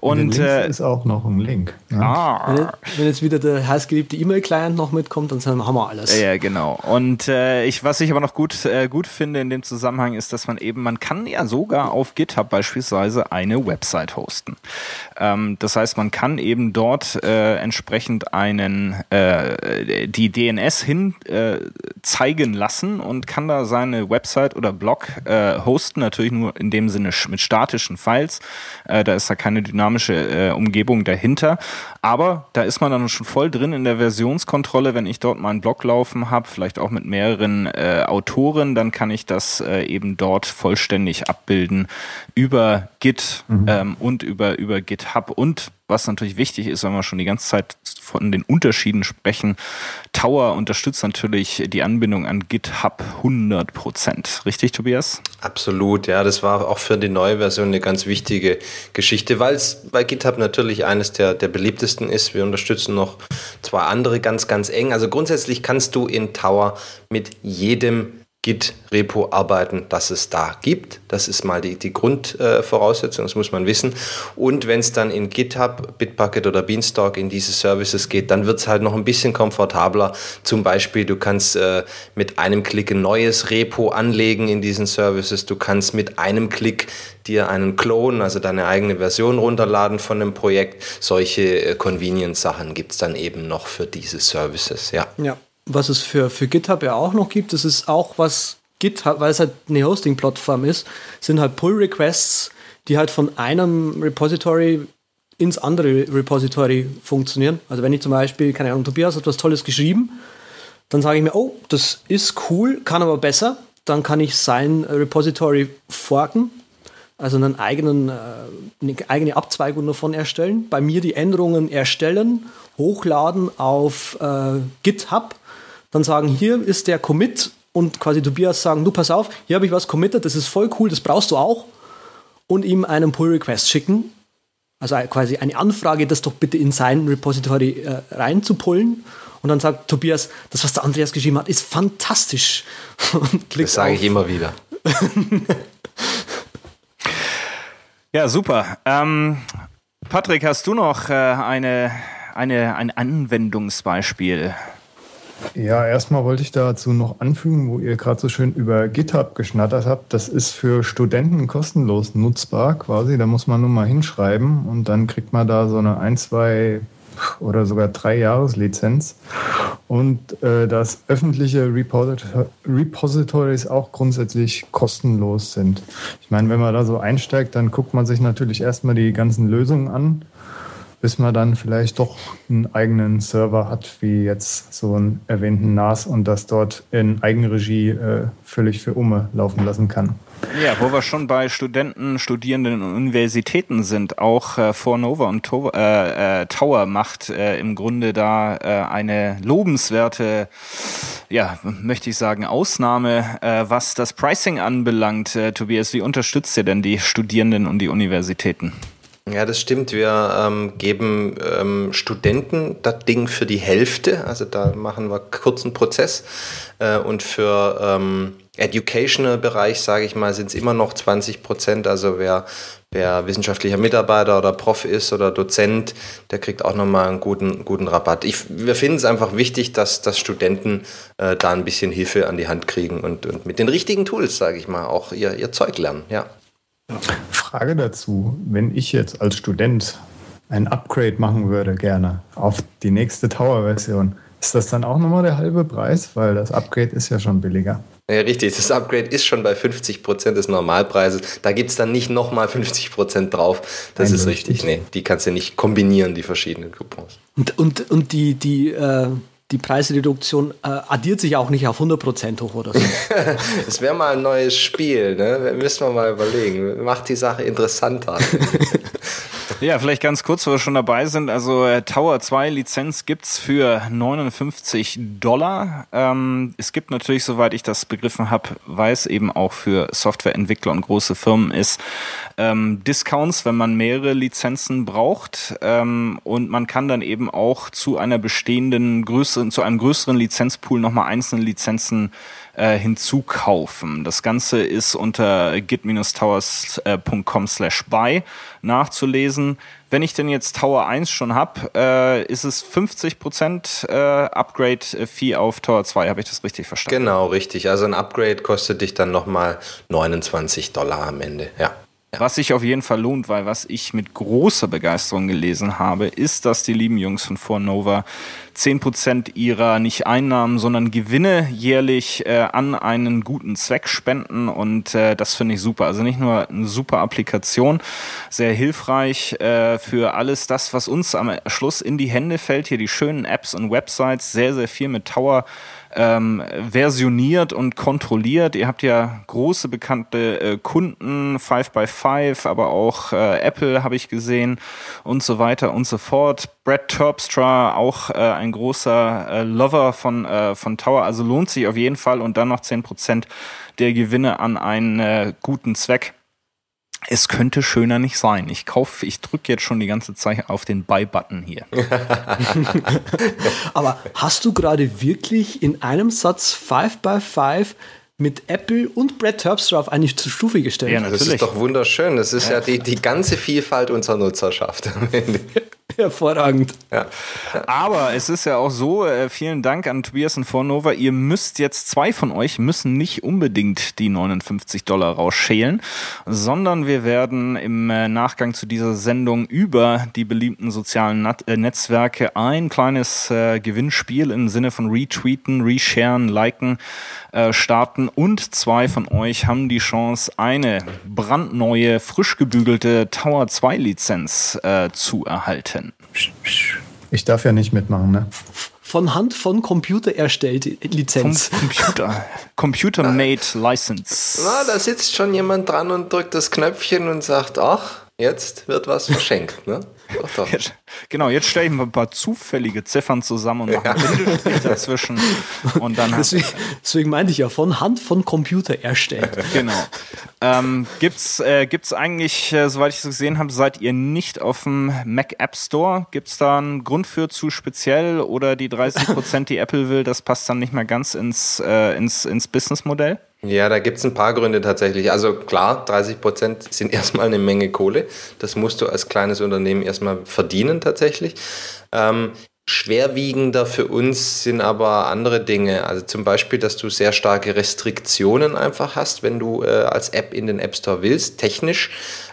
und äh, ist auch noch ein Link. Ja. Ah. Wenn, jetzt wieder der heißgeliebte E-Mail-Client noch mitkommt, dann haben wir alles. Ja, genau. Und äh, ich, was ich aber noch gut, äh, gut finde in dem Zusammenhang ist, dass man eben, man kann ja sogar auf GitHub beispielsweise eine Website hosten. Ähm, das heißt, man kann eben dort äh, entsprechend einen äh, die DNS hin äh, zeigen lassen und kann da seine Website oder Blog äh, hosten, natürlich nur in dem Sinne mit statischen Files. Äh, da ist da keine dynamische äh, Umgebung dahinter. Aber da ist man dann schon voll drin in der Versionskontrolle. Wenn ich dort meinen Blog laufen habe, vielleicht auch mit mehreren äh, Autoren, dann kann ich das äh, eben dort vollständig abbilden über Git mhm. ähm, und über, über GitHub und was natürlich wichtig ist, wenn wir schon die ganze Zeit von den Unterschieden sprechen, Tower unterstützt natürlich die Anbindung an GitHub 100%. Richtig, Tobias? Absolut, ja. Das war auch für die neue Version eine ganz wichtige Geschichte, weil es bei GitHub natürlich eines der, der beliebtesten ist. Wir unterstützen noch zwei andere ganz, ganz eng. Also grundsätzlich kannst du in Tower mit jedem Git-Repo arbeiten, das es da gibt. Das ist mal die, die Grundvoraussetzung, äh, das muss man wissen. Und wenn es dann in GitHub, Bitbucket oder Beanstalk in diese Services geht, dann wird es halt noch ein bisschen komfortabler. Zum Beispiel, du kannst äh, mit einem Klick ein neues Repo anlegen in diesen Services. Du kannst mit einem Klick dir einen Clone, also deine eigene Version runterladen von einem Projekt. Solche äh, Convenience-Sachen gibt es dann eben noch für diese Services, ja. Ja was es für, für GitHub ja auch noch gibt, das ist auch was GitHub, weil es halt eine Hosting-Plattform ist, sind halt Pull-Requests, die halt von einem Repository ins andere Repository funktionieren. Also wenn ich zum Beispiel, keine Ahnung, Tobias hat was Tolles geschrieben, dann sage ich mir, oh, das ist cool, kann aber besser. Dann kann ich sein Repository forken, also einen eigenen, äh, eine eigene Abzweigung davon erstellen, bei mir die Änderungen erstellen, hochladen auf äh, GitHub dann sagen, hier ist der Commit und quasi Tobias sagen, du pass auf, hier habe ich was committed, das ist voll cool, das brauchst du auch und ihm einen Pull-Request schicken. Also quasi eine Anfrage, das doch bitte in sein Repository äh, reinzupullen. Und dann sagt Tobias, das, was der Andreas geschrieben hat, ist fantastisch. *laughs* das sage ich immer wieder. ja, super. Ähm, Patrick, hast du noch äh, eine, eine, ein Anwendungsbeispiel? Ja, erstmal wollte ich dazu noch anfügen, wo ihr gerade so schön über GitHub geschnattert habt. Das ist für Studenten kostenlos nutzbar quasi. Da muss man nur mal hinschreiben und dann kriegt man da so eine ein, zwei oder sogar drei Jahreslizenz. Und äh, dass öffentliche Repositories Repositories auch grundsätzlich kostenlos sind. Ich meine, wenn man da so einsteigt, dann guckt man sich natürlich erstmal die ganzen Lösungen an bis man dann vielleicht doch einen eigenen Server hat, wie jetzt so einen erwähnten NAS und das dort in Eigenregie äh, völlig für Umme laufen lassen kann. Ja, wo wir schon bei Studenten, Studierenden und Universitäten sind, auch äh, Fornova und to äh, äh, Tower macht äh, im Grunde da äh, eine lobenswerte, ja, möchte ich sagen, Ausnahme, äh, was das Pricing anbelangt. Tobias, wie unterstützt ihr denn die Studierenden und die Universitäten? Ja, das stimmt. Wir ähm, geben ähm, Studenten das Ding für die Hälfte. Also da machen wir kurzen Prozess. Äh, und für ähm, Educational-Bereich, sage ich mal, sind es immer noch 20 Prozent. Also wer, wer wissenschaftlicher Mitarbeiter oder Prof ist oder Dozent, der kriegt auch nochmal einen guten, guten Rabatt. Ich, wir finden es einfach wichtig, dass, dass Studenten äh, da ein bisschen Hilfe an die Hand kriegen und, und mit den richtigen Tools, sage ich mal, auch ihr, ihr Zeug lernen. Ja. Frage dazu, wenn ich jetzt als Student ein Upgrade machen würde, gerne auf die nächste Tower-Version, ist das dann auch nochmal der halbe Preis? Weil das Upgrade ist ja schon billiger. Ja, richtig. Das Upgrade ist schon bei 50% des Normalpreises. Da gibt es dann nicht nochmal 50% drauf. Das Nein, ist richtig. Nee, die kannst du nicht kombinieren, die verschiedenen Coupons. Und, und, und die, die äh, die Preisreduktion äh, addiert sich auch nicht auf 100% hoch oder so. *laughs* Es wäre mal ein neues Spiel, ne? Müssen wir mal überlegen. Macht die Sache interessanter. *laughs* Ja, vielleicht ganz kurz, wo wir schon dabei sind. Also äh, Tower 2 Lizenz gibt's für 59 Dollar. Ähm, es gibt natürlich, soweit ich das begriffen habe, weil es eben auch für Softwareentwickler und große Firmen ist, ähm, Discounts, wenn man mehrere Lizenzen braucht. Ähm, und man kann dann eben auch zu einer bestehenden größeren, zu einem größeren Lizenzpool nochmal einzelne Lizenzen äh, hinzukaufen. Das Ganze ist unter git-towers.com slash buy nachzulesen. Wenn ich denn jetzt Tower 1 schon habe, äh, ist es 50% äh, Upgrade-Fee auf Tower 2. Habe ich das richtig verstanden? Genau, richtig. Also ein Upgrade kostet dich dann nochmal 29 Dollar am Ende. Ja. Was sich auf jeden Fall lohnt, weil was ich mit großer Begeisterung gelesen habe, ist, dass die lieben Jungs von Fornova 10% ihrer nicht Einnahmen, sondern Gewinne jährlich äh, an einen guten Zweck spenden und äh, das finde ich super. Also nicht nur eine super Applikation, sehr hilfreich äh, für alles das, was uns am Schluss in die Hände fällt. Hier die schönen Apps und Websites, sehr, sehr viel mit Tower ähm, versioniert und kontrolliert. Ihr habt ja große bekannte äh, Kunden, 5 by 5 aber auch äh, Apple habe ich gesehen und so weiter und so fort. Brad Terpstra, auch äh, ein großer äh, Lover von, äh, von Tower, also lohnt sich auf jeden Fall und dann noch 10% der Gewinne an einen äh, guten Zweck es könnte schöner nicht sein. Ich kaufe, ich drücke jetzt schon die ganze Zeit auf den Buy-Button hier. *laughs* Aber hast du gerade wirklich in einem Satz 5x5 mit Apple und Brad Terpstra auf eine Stufe gestellt? Ja, natürlich. Das ist doch wunderschön. Das ist ja, ja die, die ganze Vielfalt unserer Nutzerschaft. *laughs* Hervorragend. Ja. Aber es ist ja auch so, äh, vielen Dank an Tobias und Vornova, ihr müsst jetzt, zwei von euch müssen nicht unbedingt die 59 Dollar rausschälen, sondern wir werden im äh, Nachgang zu dieser Sendung über die beliebten sozialen äh, Netzwerke ein kleines Gewinnspiel im Sinne von retweeten, resharen, liken starten und zwei von euch haben die Chance, eine brandneue, frisch gebügelte Tower 2 Lizenz zu erhalten. Ich darf ja nicht mitmachen, ne? Von Hand von Computer erstellte Lizenz. Vom Computer. Computer-made License. Na, da sitzt schon jemand dran und drückt das Knöpfchen und sagt, ach, jetzt wird was verschenkt, ne? Doch, doch. Jetzt, genau, jetzt stelle ich mal ein paar zufällige Ziffern zusammen und mache ja. einen Bindestrich dazwischen. Und dann deswegen, deswegen meinte ich ja, von Hand von Computer erstellt. *laughs* Genau. Ähm, gibt's, äh, gibt's eigentlich, äh, soweit ich es gesehen habe, seid ihr nicht auf dem Mac App Store? Gibt es da einen Grund für zu speziell oder die 30 Prozent, die Apple will, das passt dann nicht mehr ganz ins, äh, ins, ins Businessmodell? Ja, da gibt es ein paar Gründe tatsächlich. Also klar, 30 Prozent sind *laughs* erstmal eine Menge Kohle. Das musst du als kleines Unternehmen erstmal verdienen tatsächlich. Ähm, Schwerwiegender für uns sind aber andere Dinge. Also zum Beispiel, dass du sehr starke Restriktionen einfach hast, wenn du äh, als App in den App Store willst, technisch.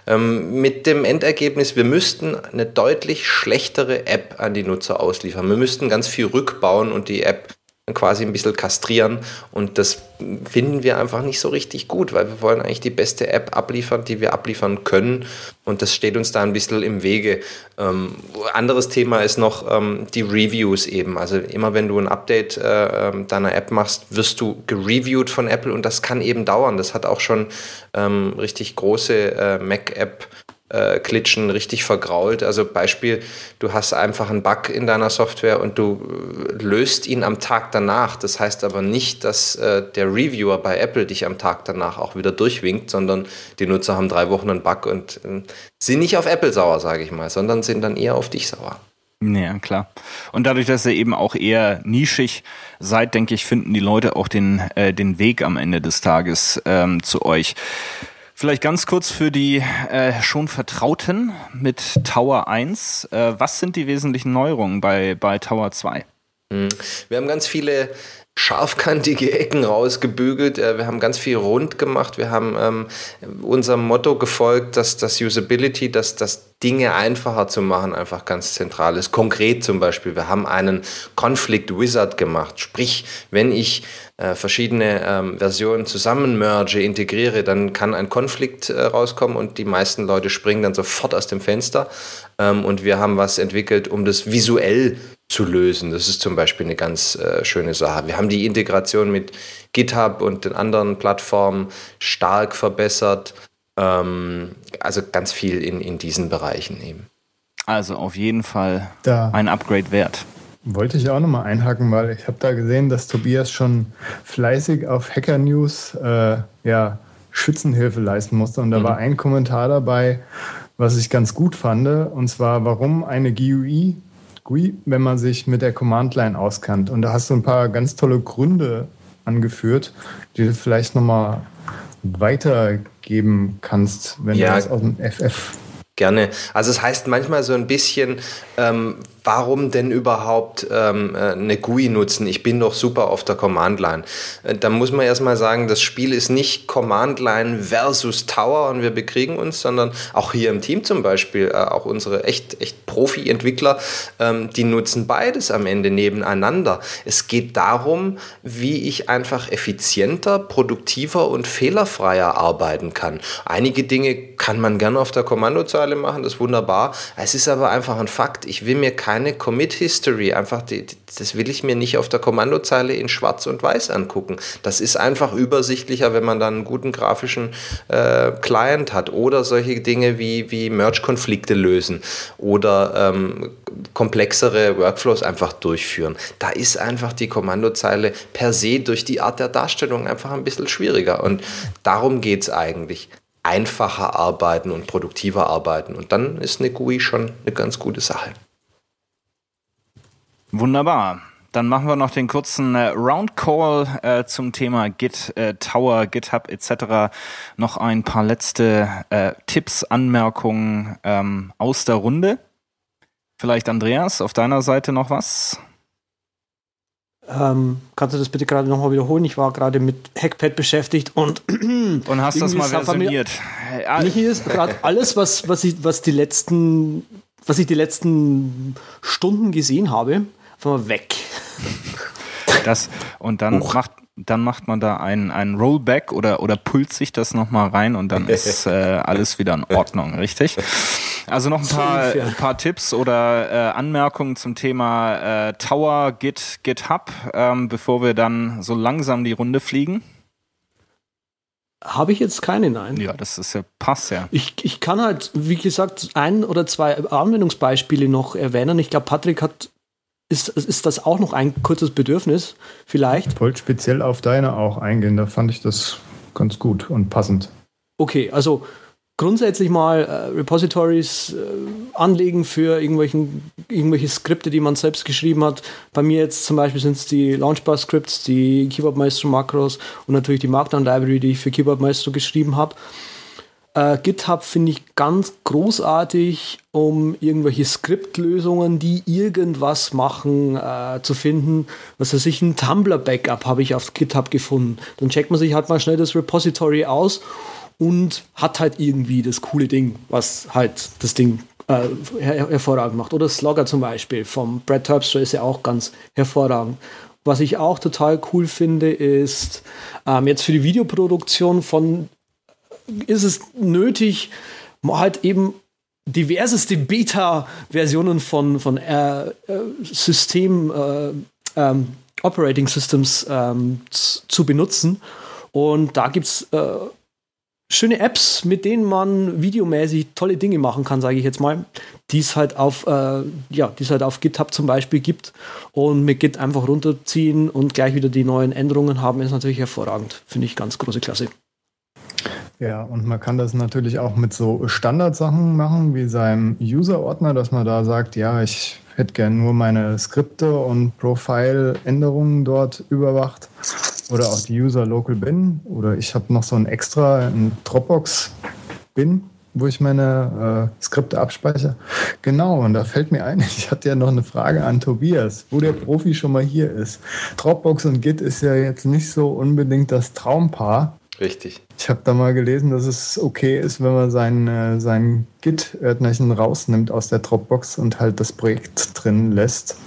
Ähm, mit dem Endergebnis, wir müssten eine deutlich schlechtere App an die Nutzer ausliefern. Wir müssten ganz viel rückbauen und die App quasi ein bisschen kastrieren. Und das finden wir einfach nicht so richtig gut, weil wir wollen eigentlich die beste App abliefern, die wir abliefern können. Und das steht uns da ein bisschen im Wege. Ähm, anderes Thema ist noch ähm, die Reviews eben. Also immer wenn du ein Update äh, ähm, deiner App machst, wirst du gereviewt von Apple und das kann eben dauern. Das hat auch schon ähm, richtig große äh, Mac-App äh, Klitschen richtig vergrault. Also Beispiel, du hast einfach einen Bug in deiner Software und du äh, löst ihn am Tag danach. Das heißt aber nicht, dass äh, der Reviewer bei Apple dich am Tag danach auch wieder durchwinkt, sondern die Nutzer haben drei Wochen einen Bug und äh, sind nicht auf Apple sauer, sage ich mal, sondern sind dann eher auf dich sauer. Ja, klar. Und dadurch, dass ihr eben auch eher nischig seid, denke ich, finden die Leute auch den, äh, den Weg am Ende des Tages ähm, zu euch. Vielleicht ganz kurz für die äh, schon Vertrauten mit Tower 1. Äh, was sind die wesentlichen Neuerungen bei, bei Tower 2? Hm. Wir haben ganz viele scharfkantige Ecken rausgebügelt. Äh, wir haben ganz viel rund gemacht. Wir haben ähm, unserem Motto gefolgt, dass das Usability, dass das Dinge einfacher zu machen, einfach ganz zentral ist. Konkret zum Beispiel, wir haben einen Conflict Wizard gemacht. Sprich, wenn ich äh, verschiedene ähm, Versionen zusammen merge, integriere, dann kann ein Konflikt äh, rauskommen und die meisten Leute springen dann sofort aus dem Fenster. Ähm, und wir haben was entwickelt, um das visuell zu lösen. Das ist zum Beispiel eine ganz äh, schöne Sache. Wir haben die Integration mit GitHub und den anderen Plattformen stark verbessert. Ähm, also ganz viel in, in diesen Bereichen eben. Also auf jeden Fall da ein Upgrade wert. Wollte ich auch nochmal einhaken, weil ich habe da gesehen, dass Tobias schon fleißig auf Hacker News äh, ja, Schützenhilfe leisten musste. Und da mhm. war ein Kommentar dabei, was ich ganz gut fand. Und zwar, warum eine GUI, GUI, wenn man sich mit der Command-Line auskannt. Und da hast du ein paar ganz tolle Gründe angeführt, die du vielleicht nochmal weitergeben kannst, wenn ja, du das aus dem FF gerne. Also es heißt manchmal so ein bisschen, ähm, warum denn überhaupt ähm, äh, eine GUI nutzen? Ich bin doch super auf der Command-Line. Äh, da muss man erstmal sagen, das Spiel ist nicht Command-Line versus Tower und wir bekriegen uns, sondern auch hier im Team zum Beispiel, äh, auch unsere echt, echt Profi-Entwickler, ähm, die nutzen beides am Ende nebeneinander. Es geht darum, wie ich einfach effizienter, produktiver und fehlerfreier arbeiten kann. Einige Dinge kann man gerne auf der Kommandozeile machen, das ist wunderbar. Es ist aber einfach ein Fakt. Ich will mir keine keine Commit-History. Einfach, die, das will ich mir nicht auf der Kommandozeile in Schwarz und Weiß angucken. Das ist einfach übersichtlicher, wenn man dann einen guten grafischen äh, Client hat. Oder solche Dinge wie, wie Merge-Konflikte lösen oder ähm, komplexere Workflows einfach durchführen. Da ist einfach die Kommandozeile per se durch die Art der Darstellung einfach ein bisschen schwieriger. Und darum geht es eigentlich einfacher arbeiten und produktiver arbeiten. Und dann ist eine GUI schon eine ganz gute Sache. Wunderbar. Dann machen wir noch den kurzen äh, Roundcall äh, zum Thema Git, äh, Tower, GitHub etc. Noch ein paar letzte äh, Tipps, Anmerkungen ähm, aus der Runde. Vielleicht Andreas, auf deiner Seite noch was? Ähm, kannst du das bitte gerade nochmal wiederholen? Ich war gerade mit Hackpad beschäftigt und *clears throat* und hast das mal versioniert. Mich ist gerade alles, was was ich, was die letzten was ich die letzten Stunden gesehen habe, einfach weg. Das, und dann Uch. macht, dann macht man da einen, einen Rollback oder, oder pullt sich das nochmal rein und dann ist *laughs* äh, alles wieder in Ordnung, richtig? Also noch ein paar, ein paar Tipps oder äh, Anmerkungen zum Thema äh, Tower, Git, GitHub, ähm, bevor wir dann so langsam die Runde fliegen. Habe ich jetzt keine, nein. Ja, das ist ja passt ja. Ich, ich kann halt, wie gesagt, ein oder zwei Anwendungsbeispiele noch erwähnen. Ich glaube, Patrick hat ist, ist das auch noch ein kurzes Bedürfnis, vielleicht? Ich wollte speziell auf deine auch eingehen, da fand ich das ganz gut und passend. Okay, also grundsätzlich mal äh, Repositories äh, anlegen für irgendwelchen, irgendwelche Skripte, die man selbst geschrieben hat. Bei mir jetzt zum Beispiel sind es die Launchbar-Scripts, die Keyboard Maestro Makros und natürlich die Markdown Library, die ich für Keyboard Maestro geschrieben habe. Äh, GitHub finde ich ganz großartig, um irgendwelche Skriptlösungen, die irgendwas machen, äh, zu finden. Was weiß ich, ein Tumblr-Backup habe ich auf GitHub gefunden. Dann checkt man sich halt mal schnell das Repository aus und hat halt irgendwie das coole Ding, was halt das Ding äh, her hervorragend macht. Oder Slogger zum Beispiel vom Brad Terpstra ist ja auch ganz hervorragend. Was ich auch total cool finde, ist ähm, jetzt für die Videoproduktion von ist es nötig, halt eben diverseste Beta-Versionen von, von äh, äh, System, äh, ähm, Operating Systems ähm, zu benutzen. Und da gibt es äh, schöne Apps, mit denen man videomäßig tolle Dinge machen kann, sage ich jetzt mal, die halt äh, ja, die es halt auf GitHub zum Beispiel gibt. Und mit Git einfach runterziehen und gleich wieder die neuen Änderungen haben, ist natürlich hervorragend. Finde ich ganz große Klasse. Ja, und man kann das natürlich auch mit so Standardsachen machen, wie seinem User-Ordner, dass man da sagt, ja, ich hätte gern nur meine Skripte und Profile-Änderungen dort überwacht. Oder auch die User Local Bin. Oder ich habe noch so ein extra Dropbox Bin, wo ich meine äh, Skripte abspeichere. Genau, und da fällt mir ein, *laughs* ich hatte ja noch eine Frage an Tobias, wo der Profi schon mal hier ist. Dropbox und Git ist ja jetzt nicht so unbedingt das Traumpaar. Richtig. Ich habe da mal gelesen, dass es okay ist, wenn man sein, äh, sein Git-Ordnerchen rausnimmt aus der Dropbox und halt das Projekt drin lässt.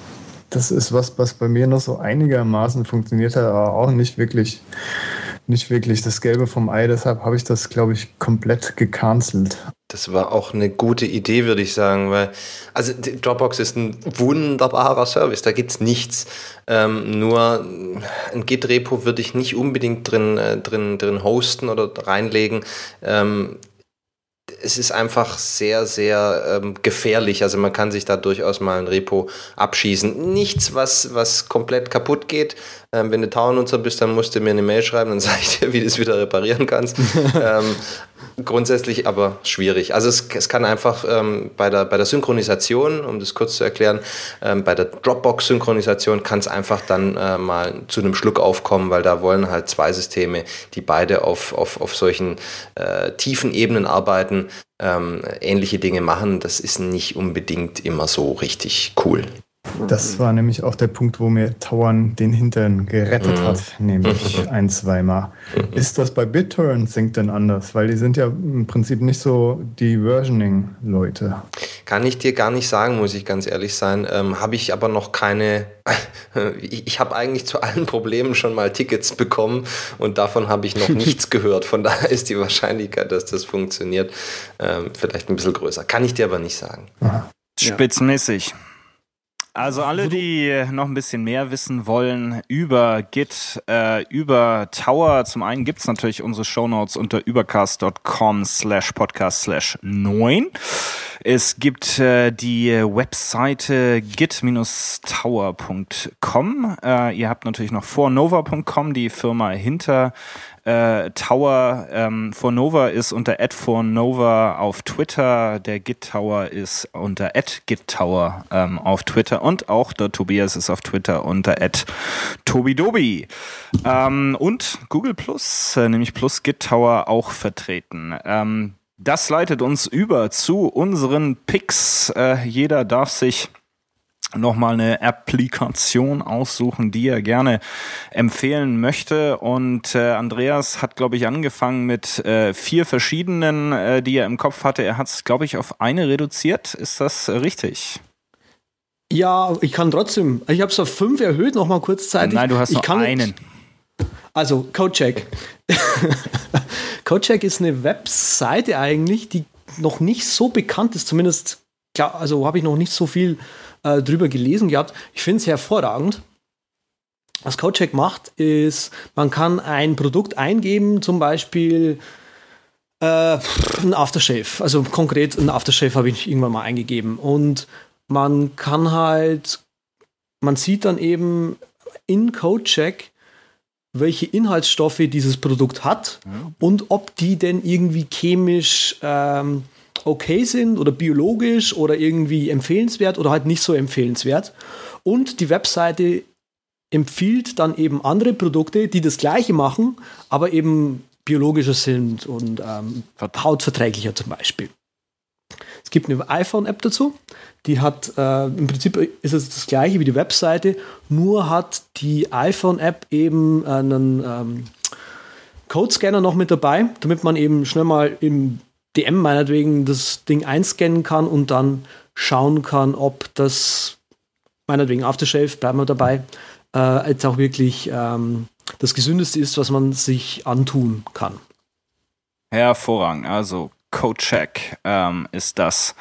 Das ist was, was bei mir noch so einigermaßen funktioniert hat, aber auch nicht wirklich, nicht wirklich das Gelbe vom Ei. Deshalb habe ich das, glaube ich, komplett gecancelt. Das war auch eine gute Idee, würde ich sagen, weil, also Dropbox ist ein wunderbarer Service, da gibt es nichts. Ähm, nur ein Git-Repo würde ich nicht unbedingt drin, äh, drin, drin hosten oder reinlegen. Ähm, es ist einfach sehr, sehr ähm, gefährlich. Also man kann sich da durchaus mal ein Repo abschießen. Nichts, was, was komplett kaputt geht. Ähm, wenn du Tower-Nutzer bist, dann musst du mir eine Mail schreiben, dann *laughs* sage ich dir, wie du es wieder reparieren kannst. *laughs* ähm, grundsätzlich aber schwierig. Also es, es kann einfach ähm, bei, der, bei der Synchronisation, um das kurz zu erklären, ähm, bei der Dropbox-Synchronisation kann es einfach dann äh, mal zu einem Schluck aufkommen, weil da wollen halt zwei Systeme, die beide auf, auf, auf solchen äh, tiefen Ebenen arbeiten, ähm, ähnliche Dinge machen. Das ist nicht unbedingt immer so richtig cool. Das war nämlich auch der Punkt, wo mir Tauern den Hintern gerettet mhm. hat, nämlich ein, zweimal. Mhm. Ist das bei BitTorrent Sync denn anders? Weil die sind ja im Prinzip nicht so die Versioning-Leute. Kann ich dir gar nicht sagen, muss ich ganz ehrlich sein. Ähm, habe ich aber noch keine. *laughs* ich habe eigentlich zu allen Problemen schon mal Tickets bekommen und davon habe ich noch *laughs* nichts gehört. Von daher ist die Wahrscheinlichkeit, dass das funktioniert, ähm, vielleicht ein bisschen größer. Kann ich dir aber nicht sagen. Aha. Spitzenmäßig. Ja. Also alle, die noch ein bisschen mehr wissen wollen über Git, äh, über Tower, zum einen gibt's natürlich unsere Shownotes unter übercast.com slash podcast slash 9. Es gibt äh, die Webseite git-tower.com. Äh, ihr habt natürlich noch fornova.com, die Firma hinter äh, Tower ähm, for Nova ist unter @fornova auf Twitter. Der Git Tower ist unter @gittower ähm, auf Twitter und auch der Tobias ist auf Twitter unter @tobidobi. Ähm, und Google Plus, äh, nämlich Plus Git Tower auch vertreten. Ähm, das leitet uns über zu unseren Picks. Äh, jeder darf sich nochmal eine Applikation aussuchen, die er gerne empfehlen möchte. Und äh, Andreas hat, glaube ich, angefangen mit äh, vier verschiedenen, äh, die er im Kopf hatte. Er hat es, glaube ich, auf eine reduziert. Ist das richtig? Ja, ich kann trotzdem. Ich habe es auf fünf erhöht, nochmal kurzzeitig. Nein, du hast ich noch einen. Also, Codecheck. *laughs* Codecheck ist eine Webseite eigentlich, die noch nicht so bekannt ist. Zumindest, klar, also habe ich noch nicht so viel äh, drüber gelesen gehabt. Ich finde es hervorragend. Was Codecheck macht, ist, man kann ein Produkt eingeben, zum Beispiel äh, ein Aftershave. Also konkret ein Aftershave habe ich irgendwann mal eingegeben. Und man kann halt, man sieht dann eben in Codecheck, welche Inhaltsstoffe dieses Produkt hat ja. und ob die denn irgendwie chemisch ähm, okay sind oder biologisch oder irgendwie empfehlenswert oder halt nicht so empfehlenswert. Und die Webseite empfiehlt dann eben andere Produkte, die das gleiche machen, aber eben biologischer sind und ähm, hautverträglicher zum Beispiel. Es gibt eine iPhone-App dazu, die hat äh, im Prinzip ist es das gleiche wie die Webseite, nur hat die iPhone-App eben einen ähm, Codescanner noch mit dabei, damit man eben schnell mal im DM meinetwegen das Ding einscannen kann und dann schauen kann, ob das meinetwegen auf der Shelf, bleiben wir dabei, äh, jetzt auch wirklich ähm, das Gesündeste ist, was man sich antun kann. Hervorragend. Also Codecheck ähm, ist das,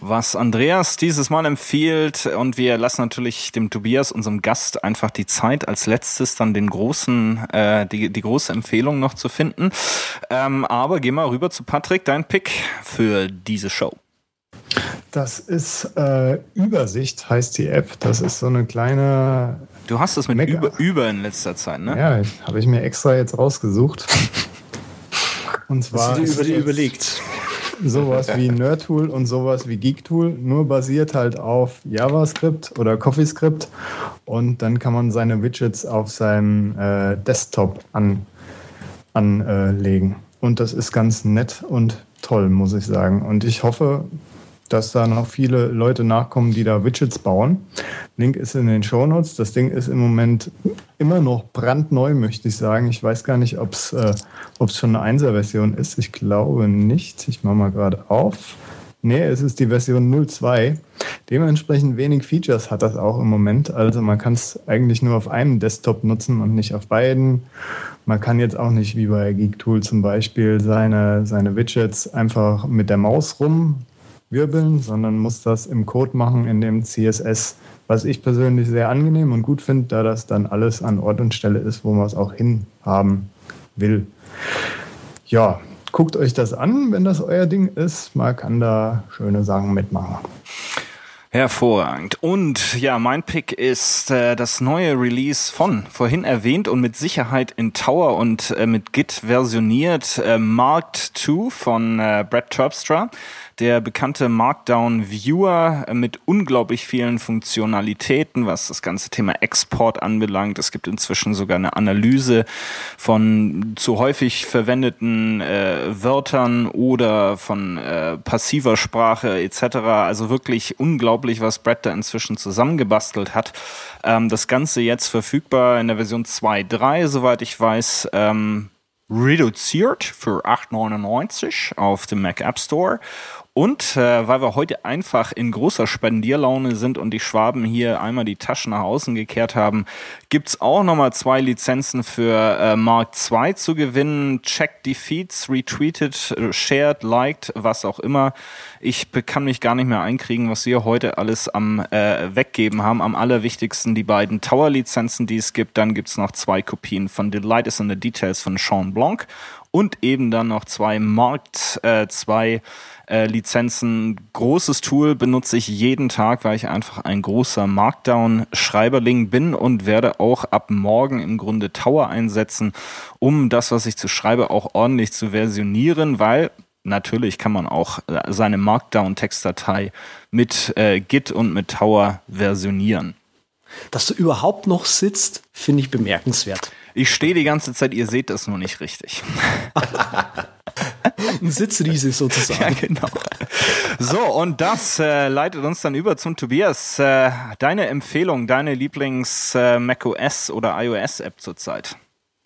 was Andreas dieses Mal empfiehlt. Und wir lassen natürlich dem Tobias, unserem Gast, einfach die Zeit, als letztes dann den großen, äh, die, die große Empfehlung noch zu finden. Ähm, aber geh mal rüber zu Patrick, dein Pick für diese Show. Das ist äh, Übersicht, heißt die App. Das ist so eine kleine. Du hast es mit Mac über, über in letzter Zeit, ne? Ja, habe ich mir extra jetzt rausgesucht. *laughs* Und zwar. Hast du dir über die überlegt? Sowas wie Nerdtool und sowas wie Geektool, nur basiert halt auf JavaScript oder CoffeeScript. Und dann kann man seine Widgets auf seinem äh, Desktop an, anlegen. Und das ist ganz nett und toll, muss ich sagen. Und ich hoffe, dass da noch viele Leute nachkommen, die da Widgets bauen. Link ist in den Show Notes. Das Ding ist im Moment immer noch brandneu, möchte ich sagen. Ich weiß gar nicht, ob es äh, schon eine 1er-Version ist. Ich glaube nicht. Ich mache mal gerade auf. Nee, es ist die Version 02. Dementsprechend wenig Features hat das auch im Moment. Also man kann es eigentlich nur auf einem Desktop nutzen und nicht auf beiden. Man kann jetzt auch nicht wie bei GeekTool zum Beispiel seine, seine Widgets einfach mit der Maus rumwirbeln, sondern muss das im Code machen in dem CSS, was ich persönlich sehr angenehm und gut finde, da das dann alles an Ort und Stelle ist, wo man es auch hinhaben will. Ja, guckt euch das an, wenn das euer Ding ist. Man kann da schöne Sachen mitmachen. Hervorragend. Und ja, mein Pick ist äh, das neue Release von vorhin erwähnt und mit Sicherheit in Tower und äh, mit Git versioniert äh, Marked 2 von äh, Brad Terpstra der bekannte Markdown Viewer mit unglaublich vielen Funktionalitäten, was das ganze Thema Export anbelangt. Es gibt inzwischen sogar eine Analyse von zu häufig verwendeten äh, Wörtern oder von äh, passiver Sprache etc. Also wirklich unglaublich, was Brett da inzwischen zusammengebastelt hat. Ähm, das Ganze jetzt verfügbar in der Version 2.3, soweit ich weiß. Ähm, reduziert für 8,99 auf dem Mac App Store und äh, weil wir heute einfach in großer Spendierlaune sind und die Schwaben hier einmal die Taschen nach außen gekehrt haben, gibt's auch nochmal zwei Lizenzen für äh, Mark II zu gewinnen. Checkt die Feeds, retweetet, shared, liked, was auch immer. Ich kann mich gar nicht mehr einkriegen, was wir heute alles am äh, Weggeben haben. Am allerwichtigsten die beiden Tower-Lizenzen, die es gibt. Dann gibt's noch zwei Kopien von Delight is in the Details von Sean Blanc und eben dann noch zwei Mark äh, zwei äh, Lizenzen. Großes Tool benutze ich jeden Tag, weil ich einfach ein großer Markdown-Schreiberling bin und werde auch ab morgen im Grunde Tower einsetzen, um das, was ich zu schreibe, auch ordentlich zu versionieren, weil natürlich kann man auch äh, seine Markdown-Textdatei mit äh, Git und mit Tower versionieren. Dass du überhaupt noch sitzt, finde ich bemerkenswert. Ich stehe die ganze Zeit, ihr seht das nur nicht richtig. *laughs* Ein Sitzriese sozusagen. Ja, genau. So, und das äh, leitet uns dann über zum Tobias. Äh, deine Empfehlung, deine Lieblings äh, macOS oder iOS-App zurzeit?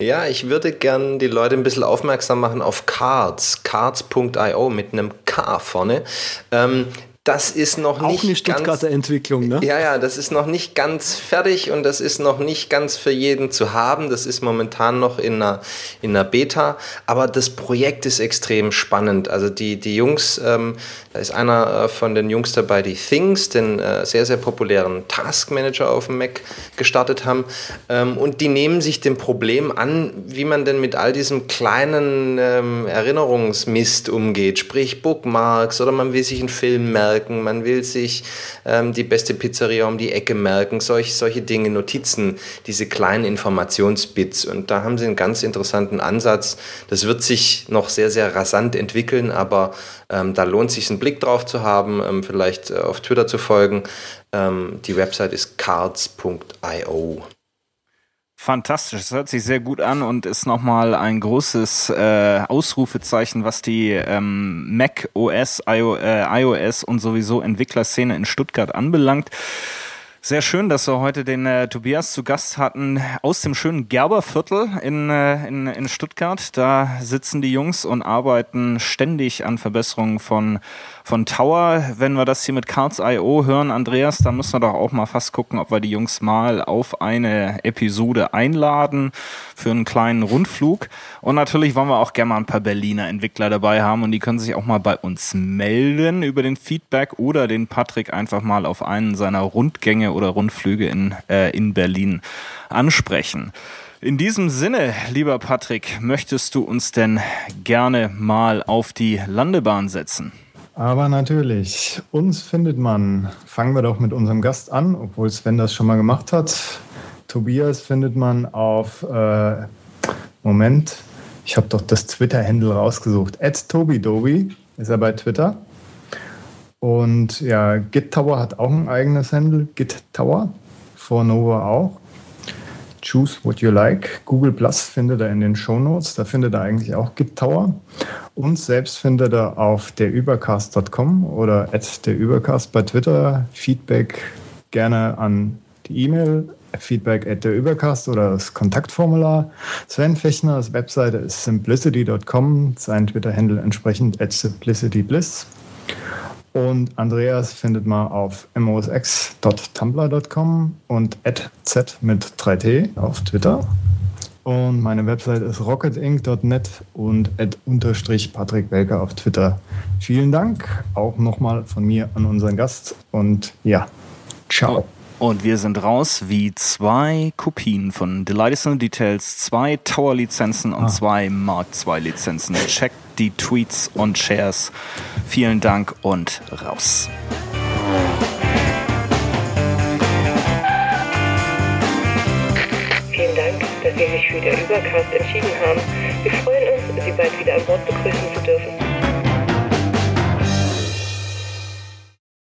Ja, ich würde gern die Leute ein bisschen aufmerksam machen auf Cards, cards.io mit einem K vorne. Ähm, das ist noch nicht Auch eine Stuttgarter ganz, Entwicklung, ne? Ja, ja, das ist noch nicht ganz fertig und das ist noch nicht ganz für jeden zu haben. Das ist momentan noch in einer, in einer Beta, aber das Projekt ist extrem spannend. Also die, die Jungs, ähm, da ist einer äh, von den Jungs dabei, die Things, den äh, sehr, sehr populären Task Manager auf dem Mac gestartet haben ähm, und die nehmen sich dem Problem an, wie man denn mit all diesem kleinen ähm, Erinnerungsmist umgeht, sprich Bookmarks oder man will sich einen Film merken merken, man will sich ähm, die beste Pizzeria um die Ecke merken, solch, solche Dinge, Notizen, diese kleinen Informationsbits. Und da haben sie einen ganz interessanten Ansatz. Das wird sich noch sehr, sehr rasant entwickeln, aber ähm, da lohnt sich einen Blick drauf zu haben, ähm, vielleicht äh, auf Twitter zu folgen. Ähm, die Website ist cards.io. Fantastisch, das hört sich sehr gut an und ist nochmal ein großes äh, Ausrufezeichen, was die ähm, Mac OS, IO, äh, iOS und sowieso Entwicklerszene in Stuttgart anbelangt. Sehr schön, dass wir heute den äh, Tobias zu Gast hatten aus dem schönen Gerberviertel in, äh, in, in Stuttgart. Da sitzen die Jungs und arbeiten ständig an Verbesserungen von, von Tower. Wenn wir das hier mit Cards.io hören, Andreas, dann müssen wir doch auch mal fast gucken, ob wir die Jungs mal auf eine Episode einladen für einen kleinen Rundflug. Und natürlich wollen wir auch gerne mal ein paar Berliner Entwickler dabei haben und die können sich auch mal bei uns melden über den Feedback oder den Patrick einfach mal auf einen seiner Rundgänge oder Rundflüge in, äh, in Berlin ansprechen. In diesem Sinne, lieber Patrick, möchtest du uns denn gerne mal auf die Landebahn setzen? Aber natürlich, uns findet man, fangen wir doch mit unserem Gast an, obwohl Sven das schon mal gemacht hat. Tobias findet man auf, äh, Moment, ich habe doch das Twitter-Handle rausgesucht. At TobiDobi ist er bei Twitter. Und ja, Git Tower hat auch ein eigenes Handle, Git Tower, for Nova auch. Choose what you like. Google Plus findet er in den Show Notes, da findet er eigentlich auch Git Tower. Uns selbst findet er auf derübercast.com oder at derübercast bei Twitter. Feedback gerne an die E-Mail feedback at derübercast oder das Kontaktformular. Sven Fechner, Webseite ist simplicity.com, sein Twitter-Handle entsprechend at simplicitybliss. Und Andreas findet man auf mosx.tumblr.com und z mit 3t auf Twitter. Und meine Website ist rocketinc.net und unterstrich Patrick Welker auf Twitter. Vielen Dank auch nochmal von mir an unseren Gast und ja, ciao. Und wir sind raus wie zwei Kopien von Delightful Details, zwei Tower-Lizenzen und ah. zwei Mark II-Lizenzen. Checkt die Tweets und Shares. Vielen Dank und raus. Vielen Dank, dass Sie sich für den Übercast entschieden haben. Wir freuen uns, Sie bald wieder an Bord begrüßen zu dürfen.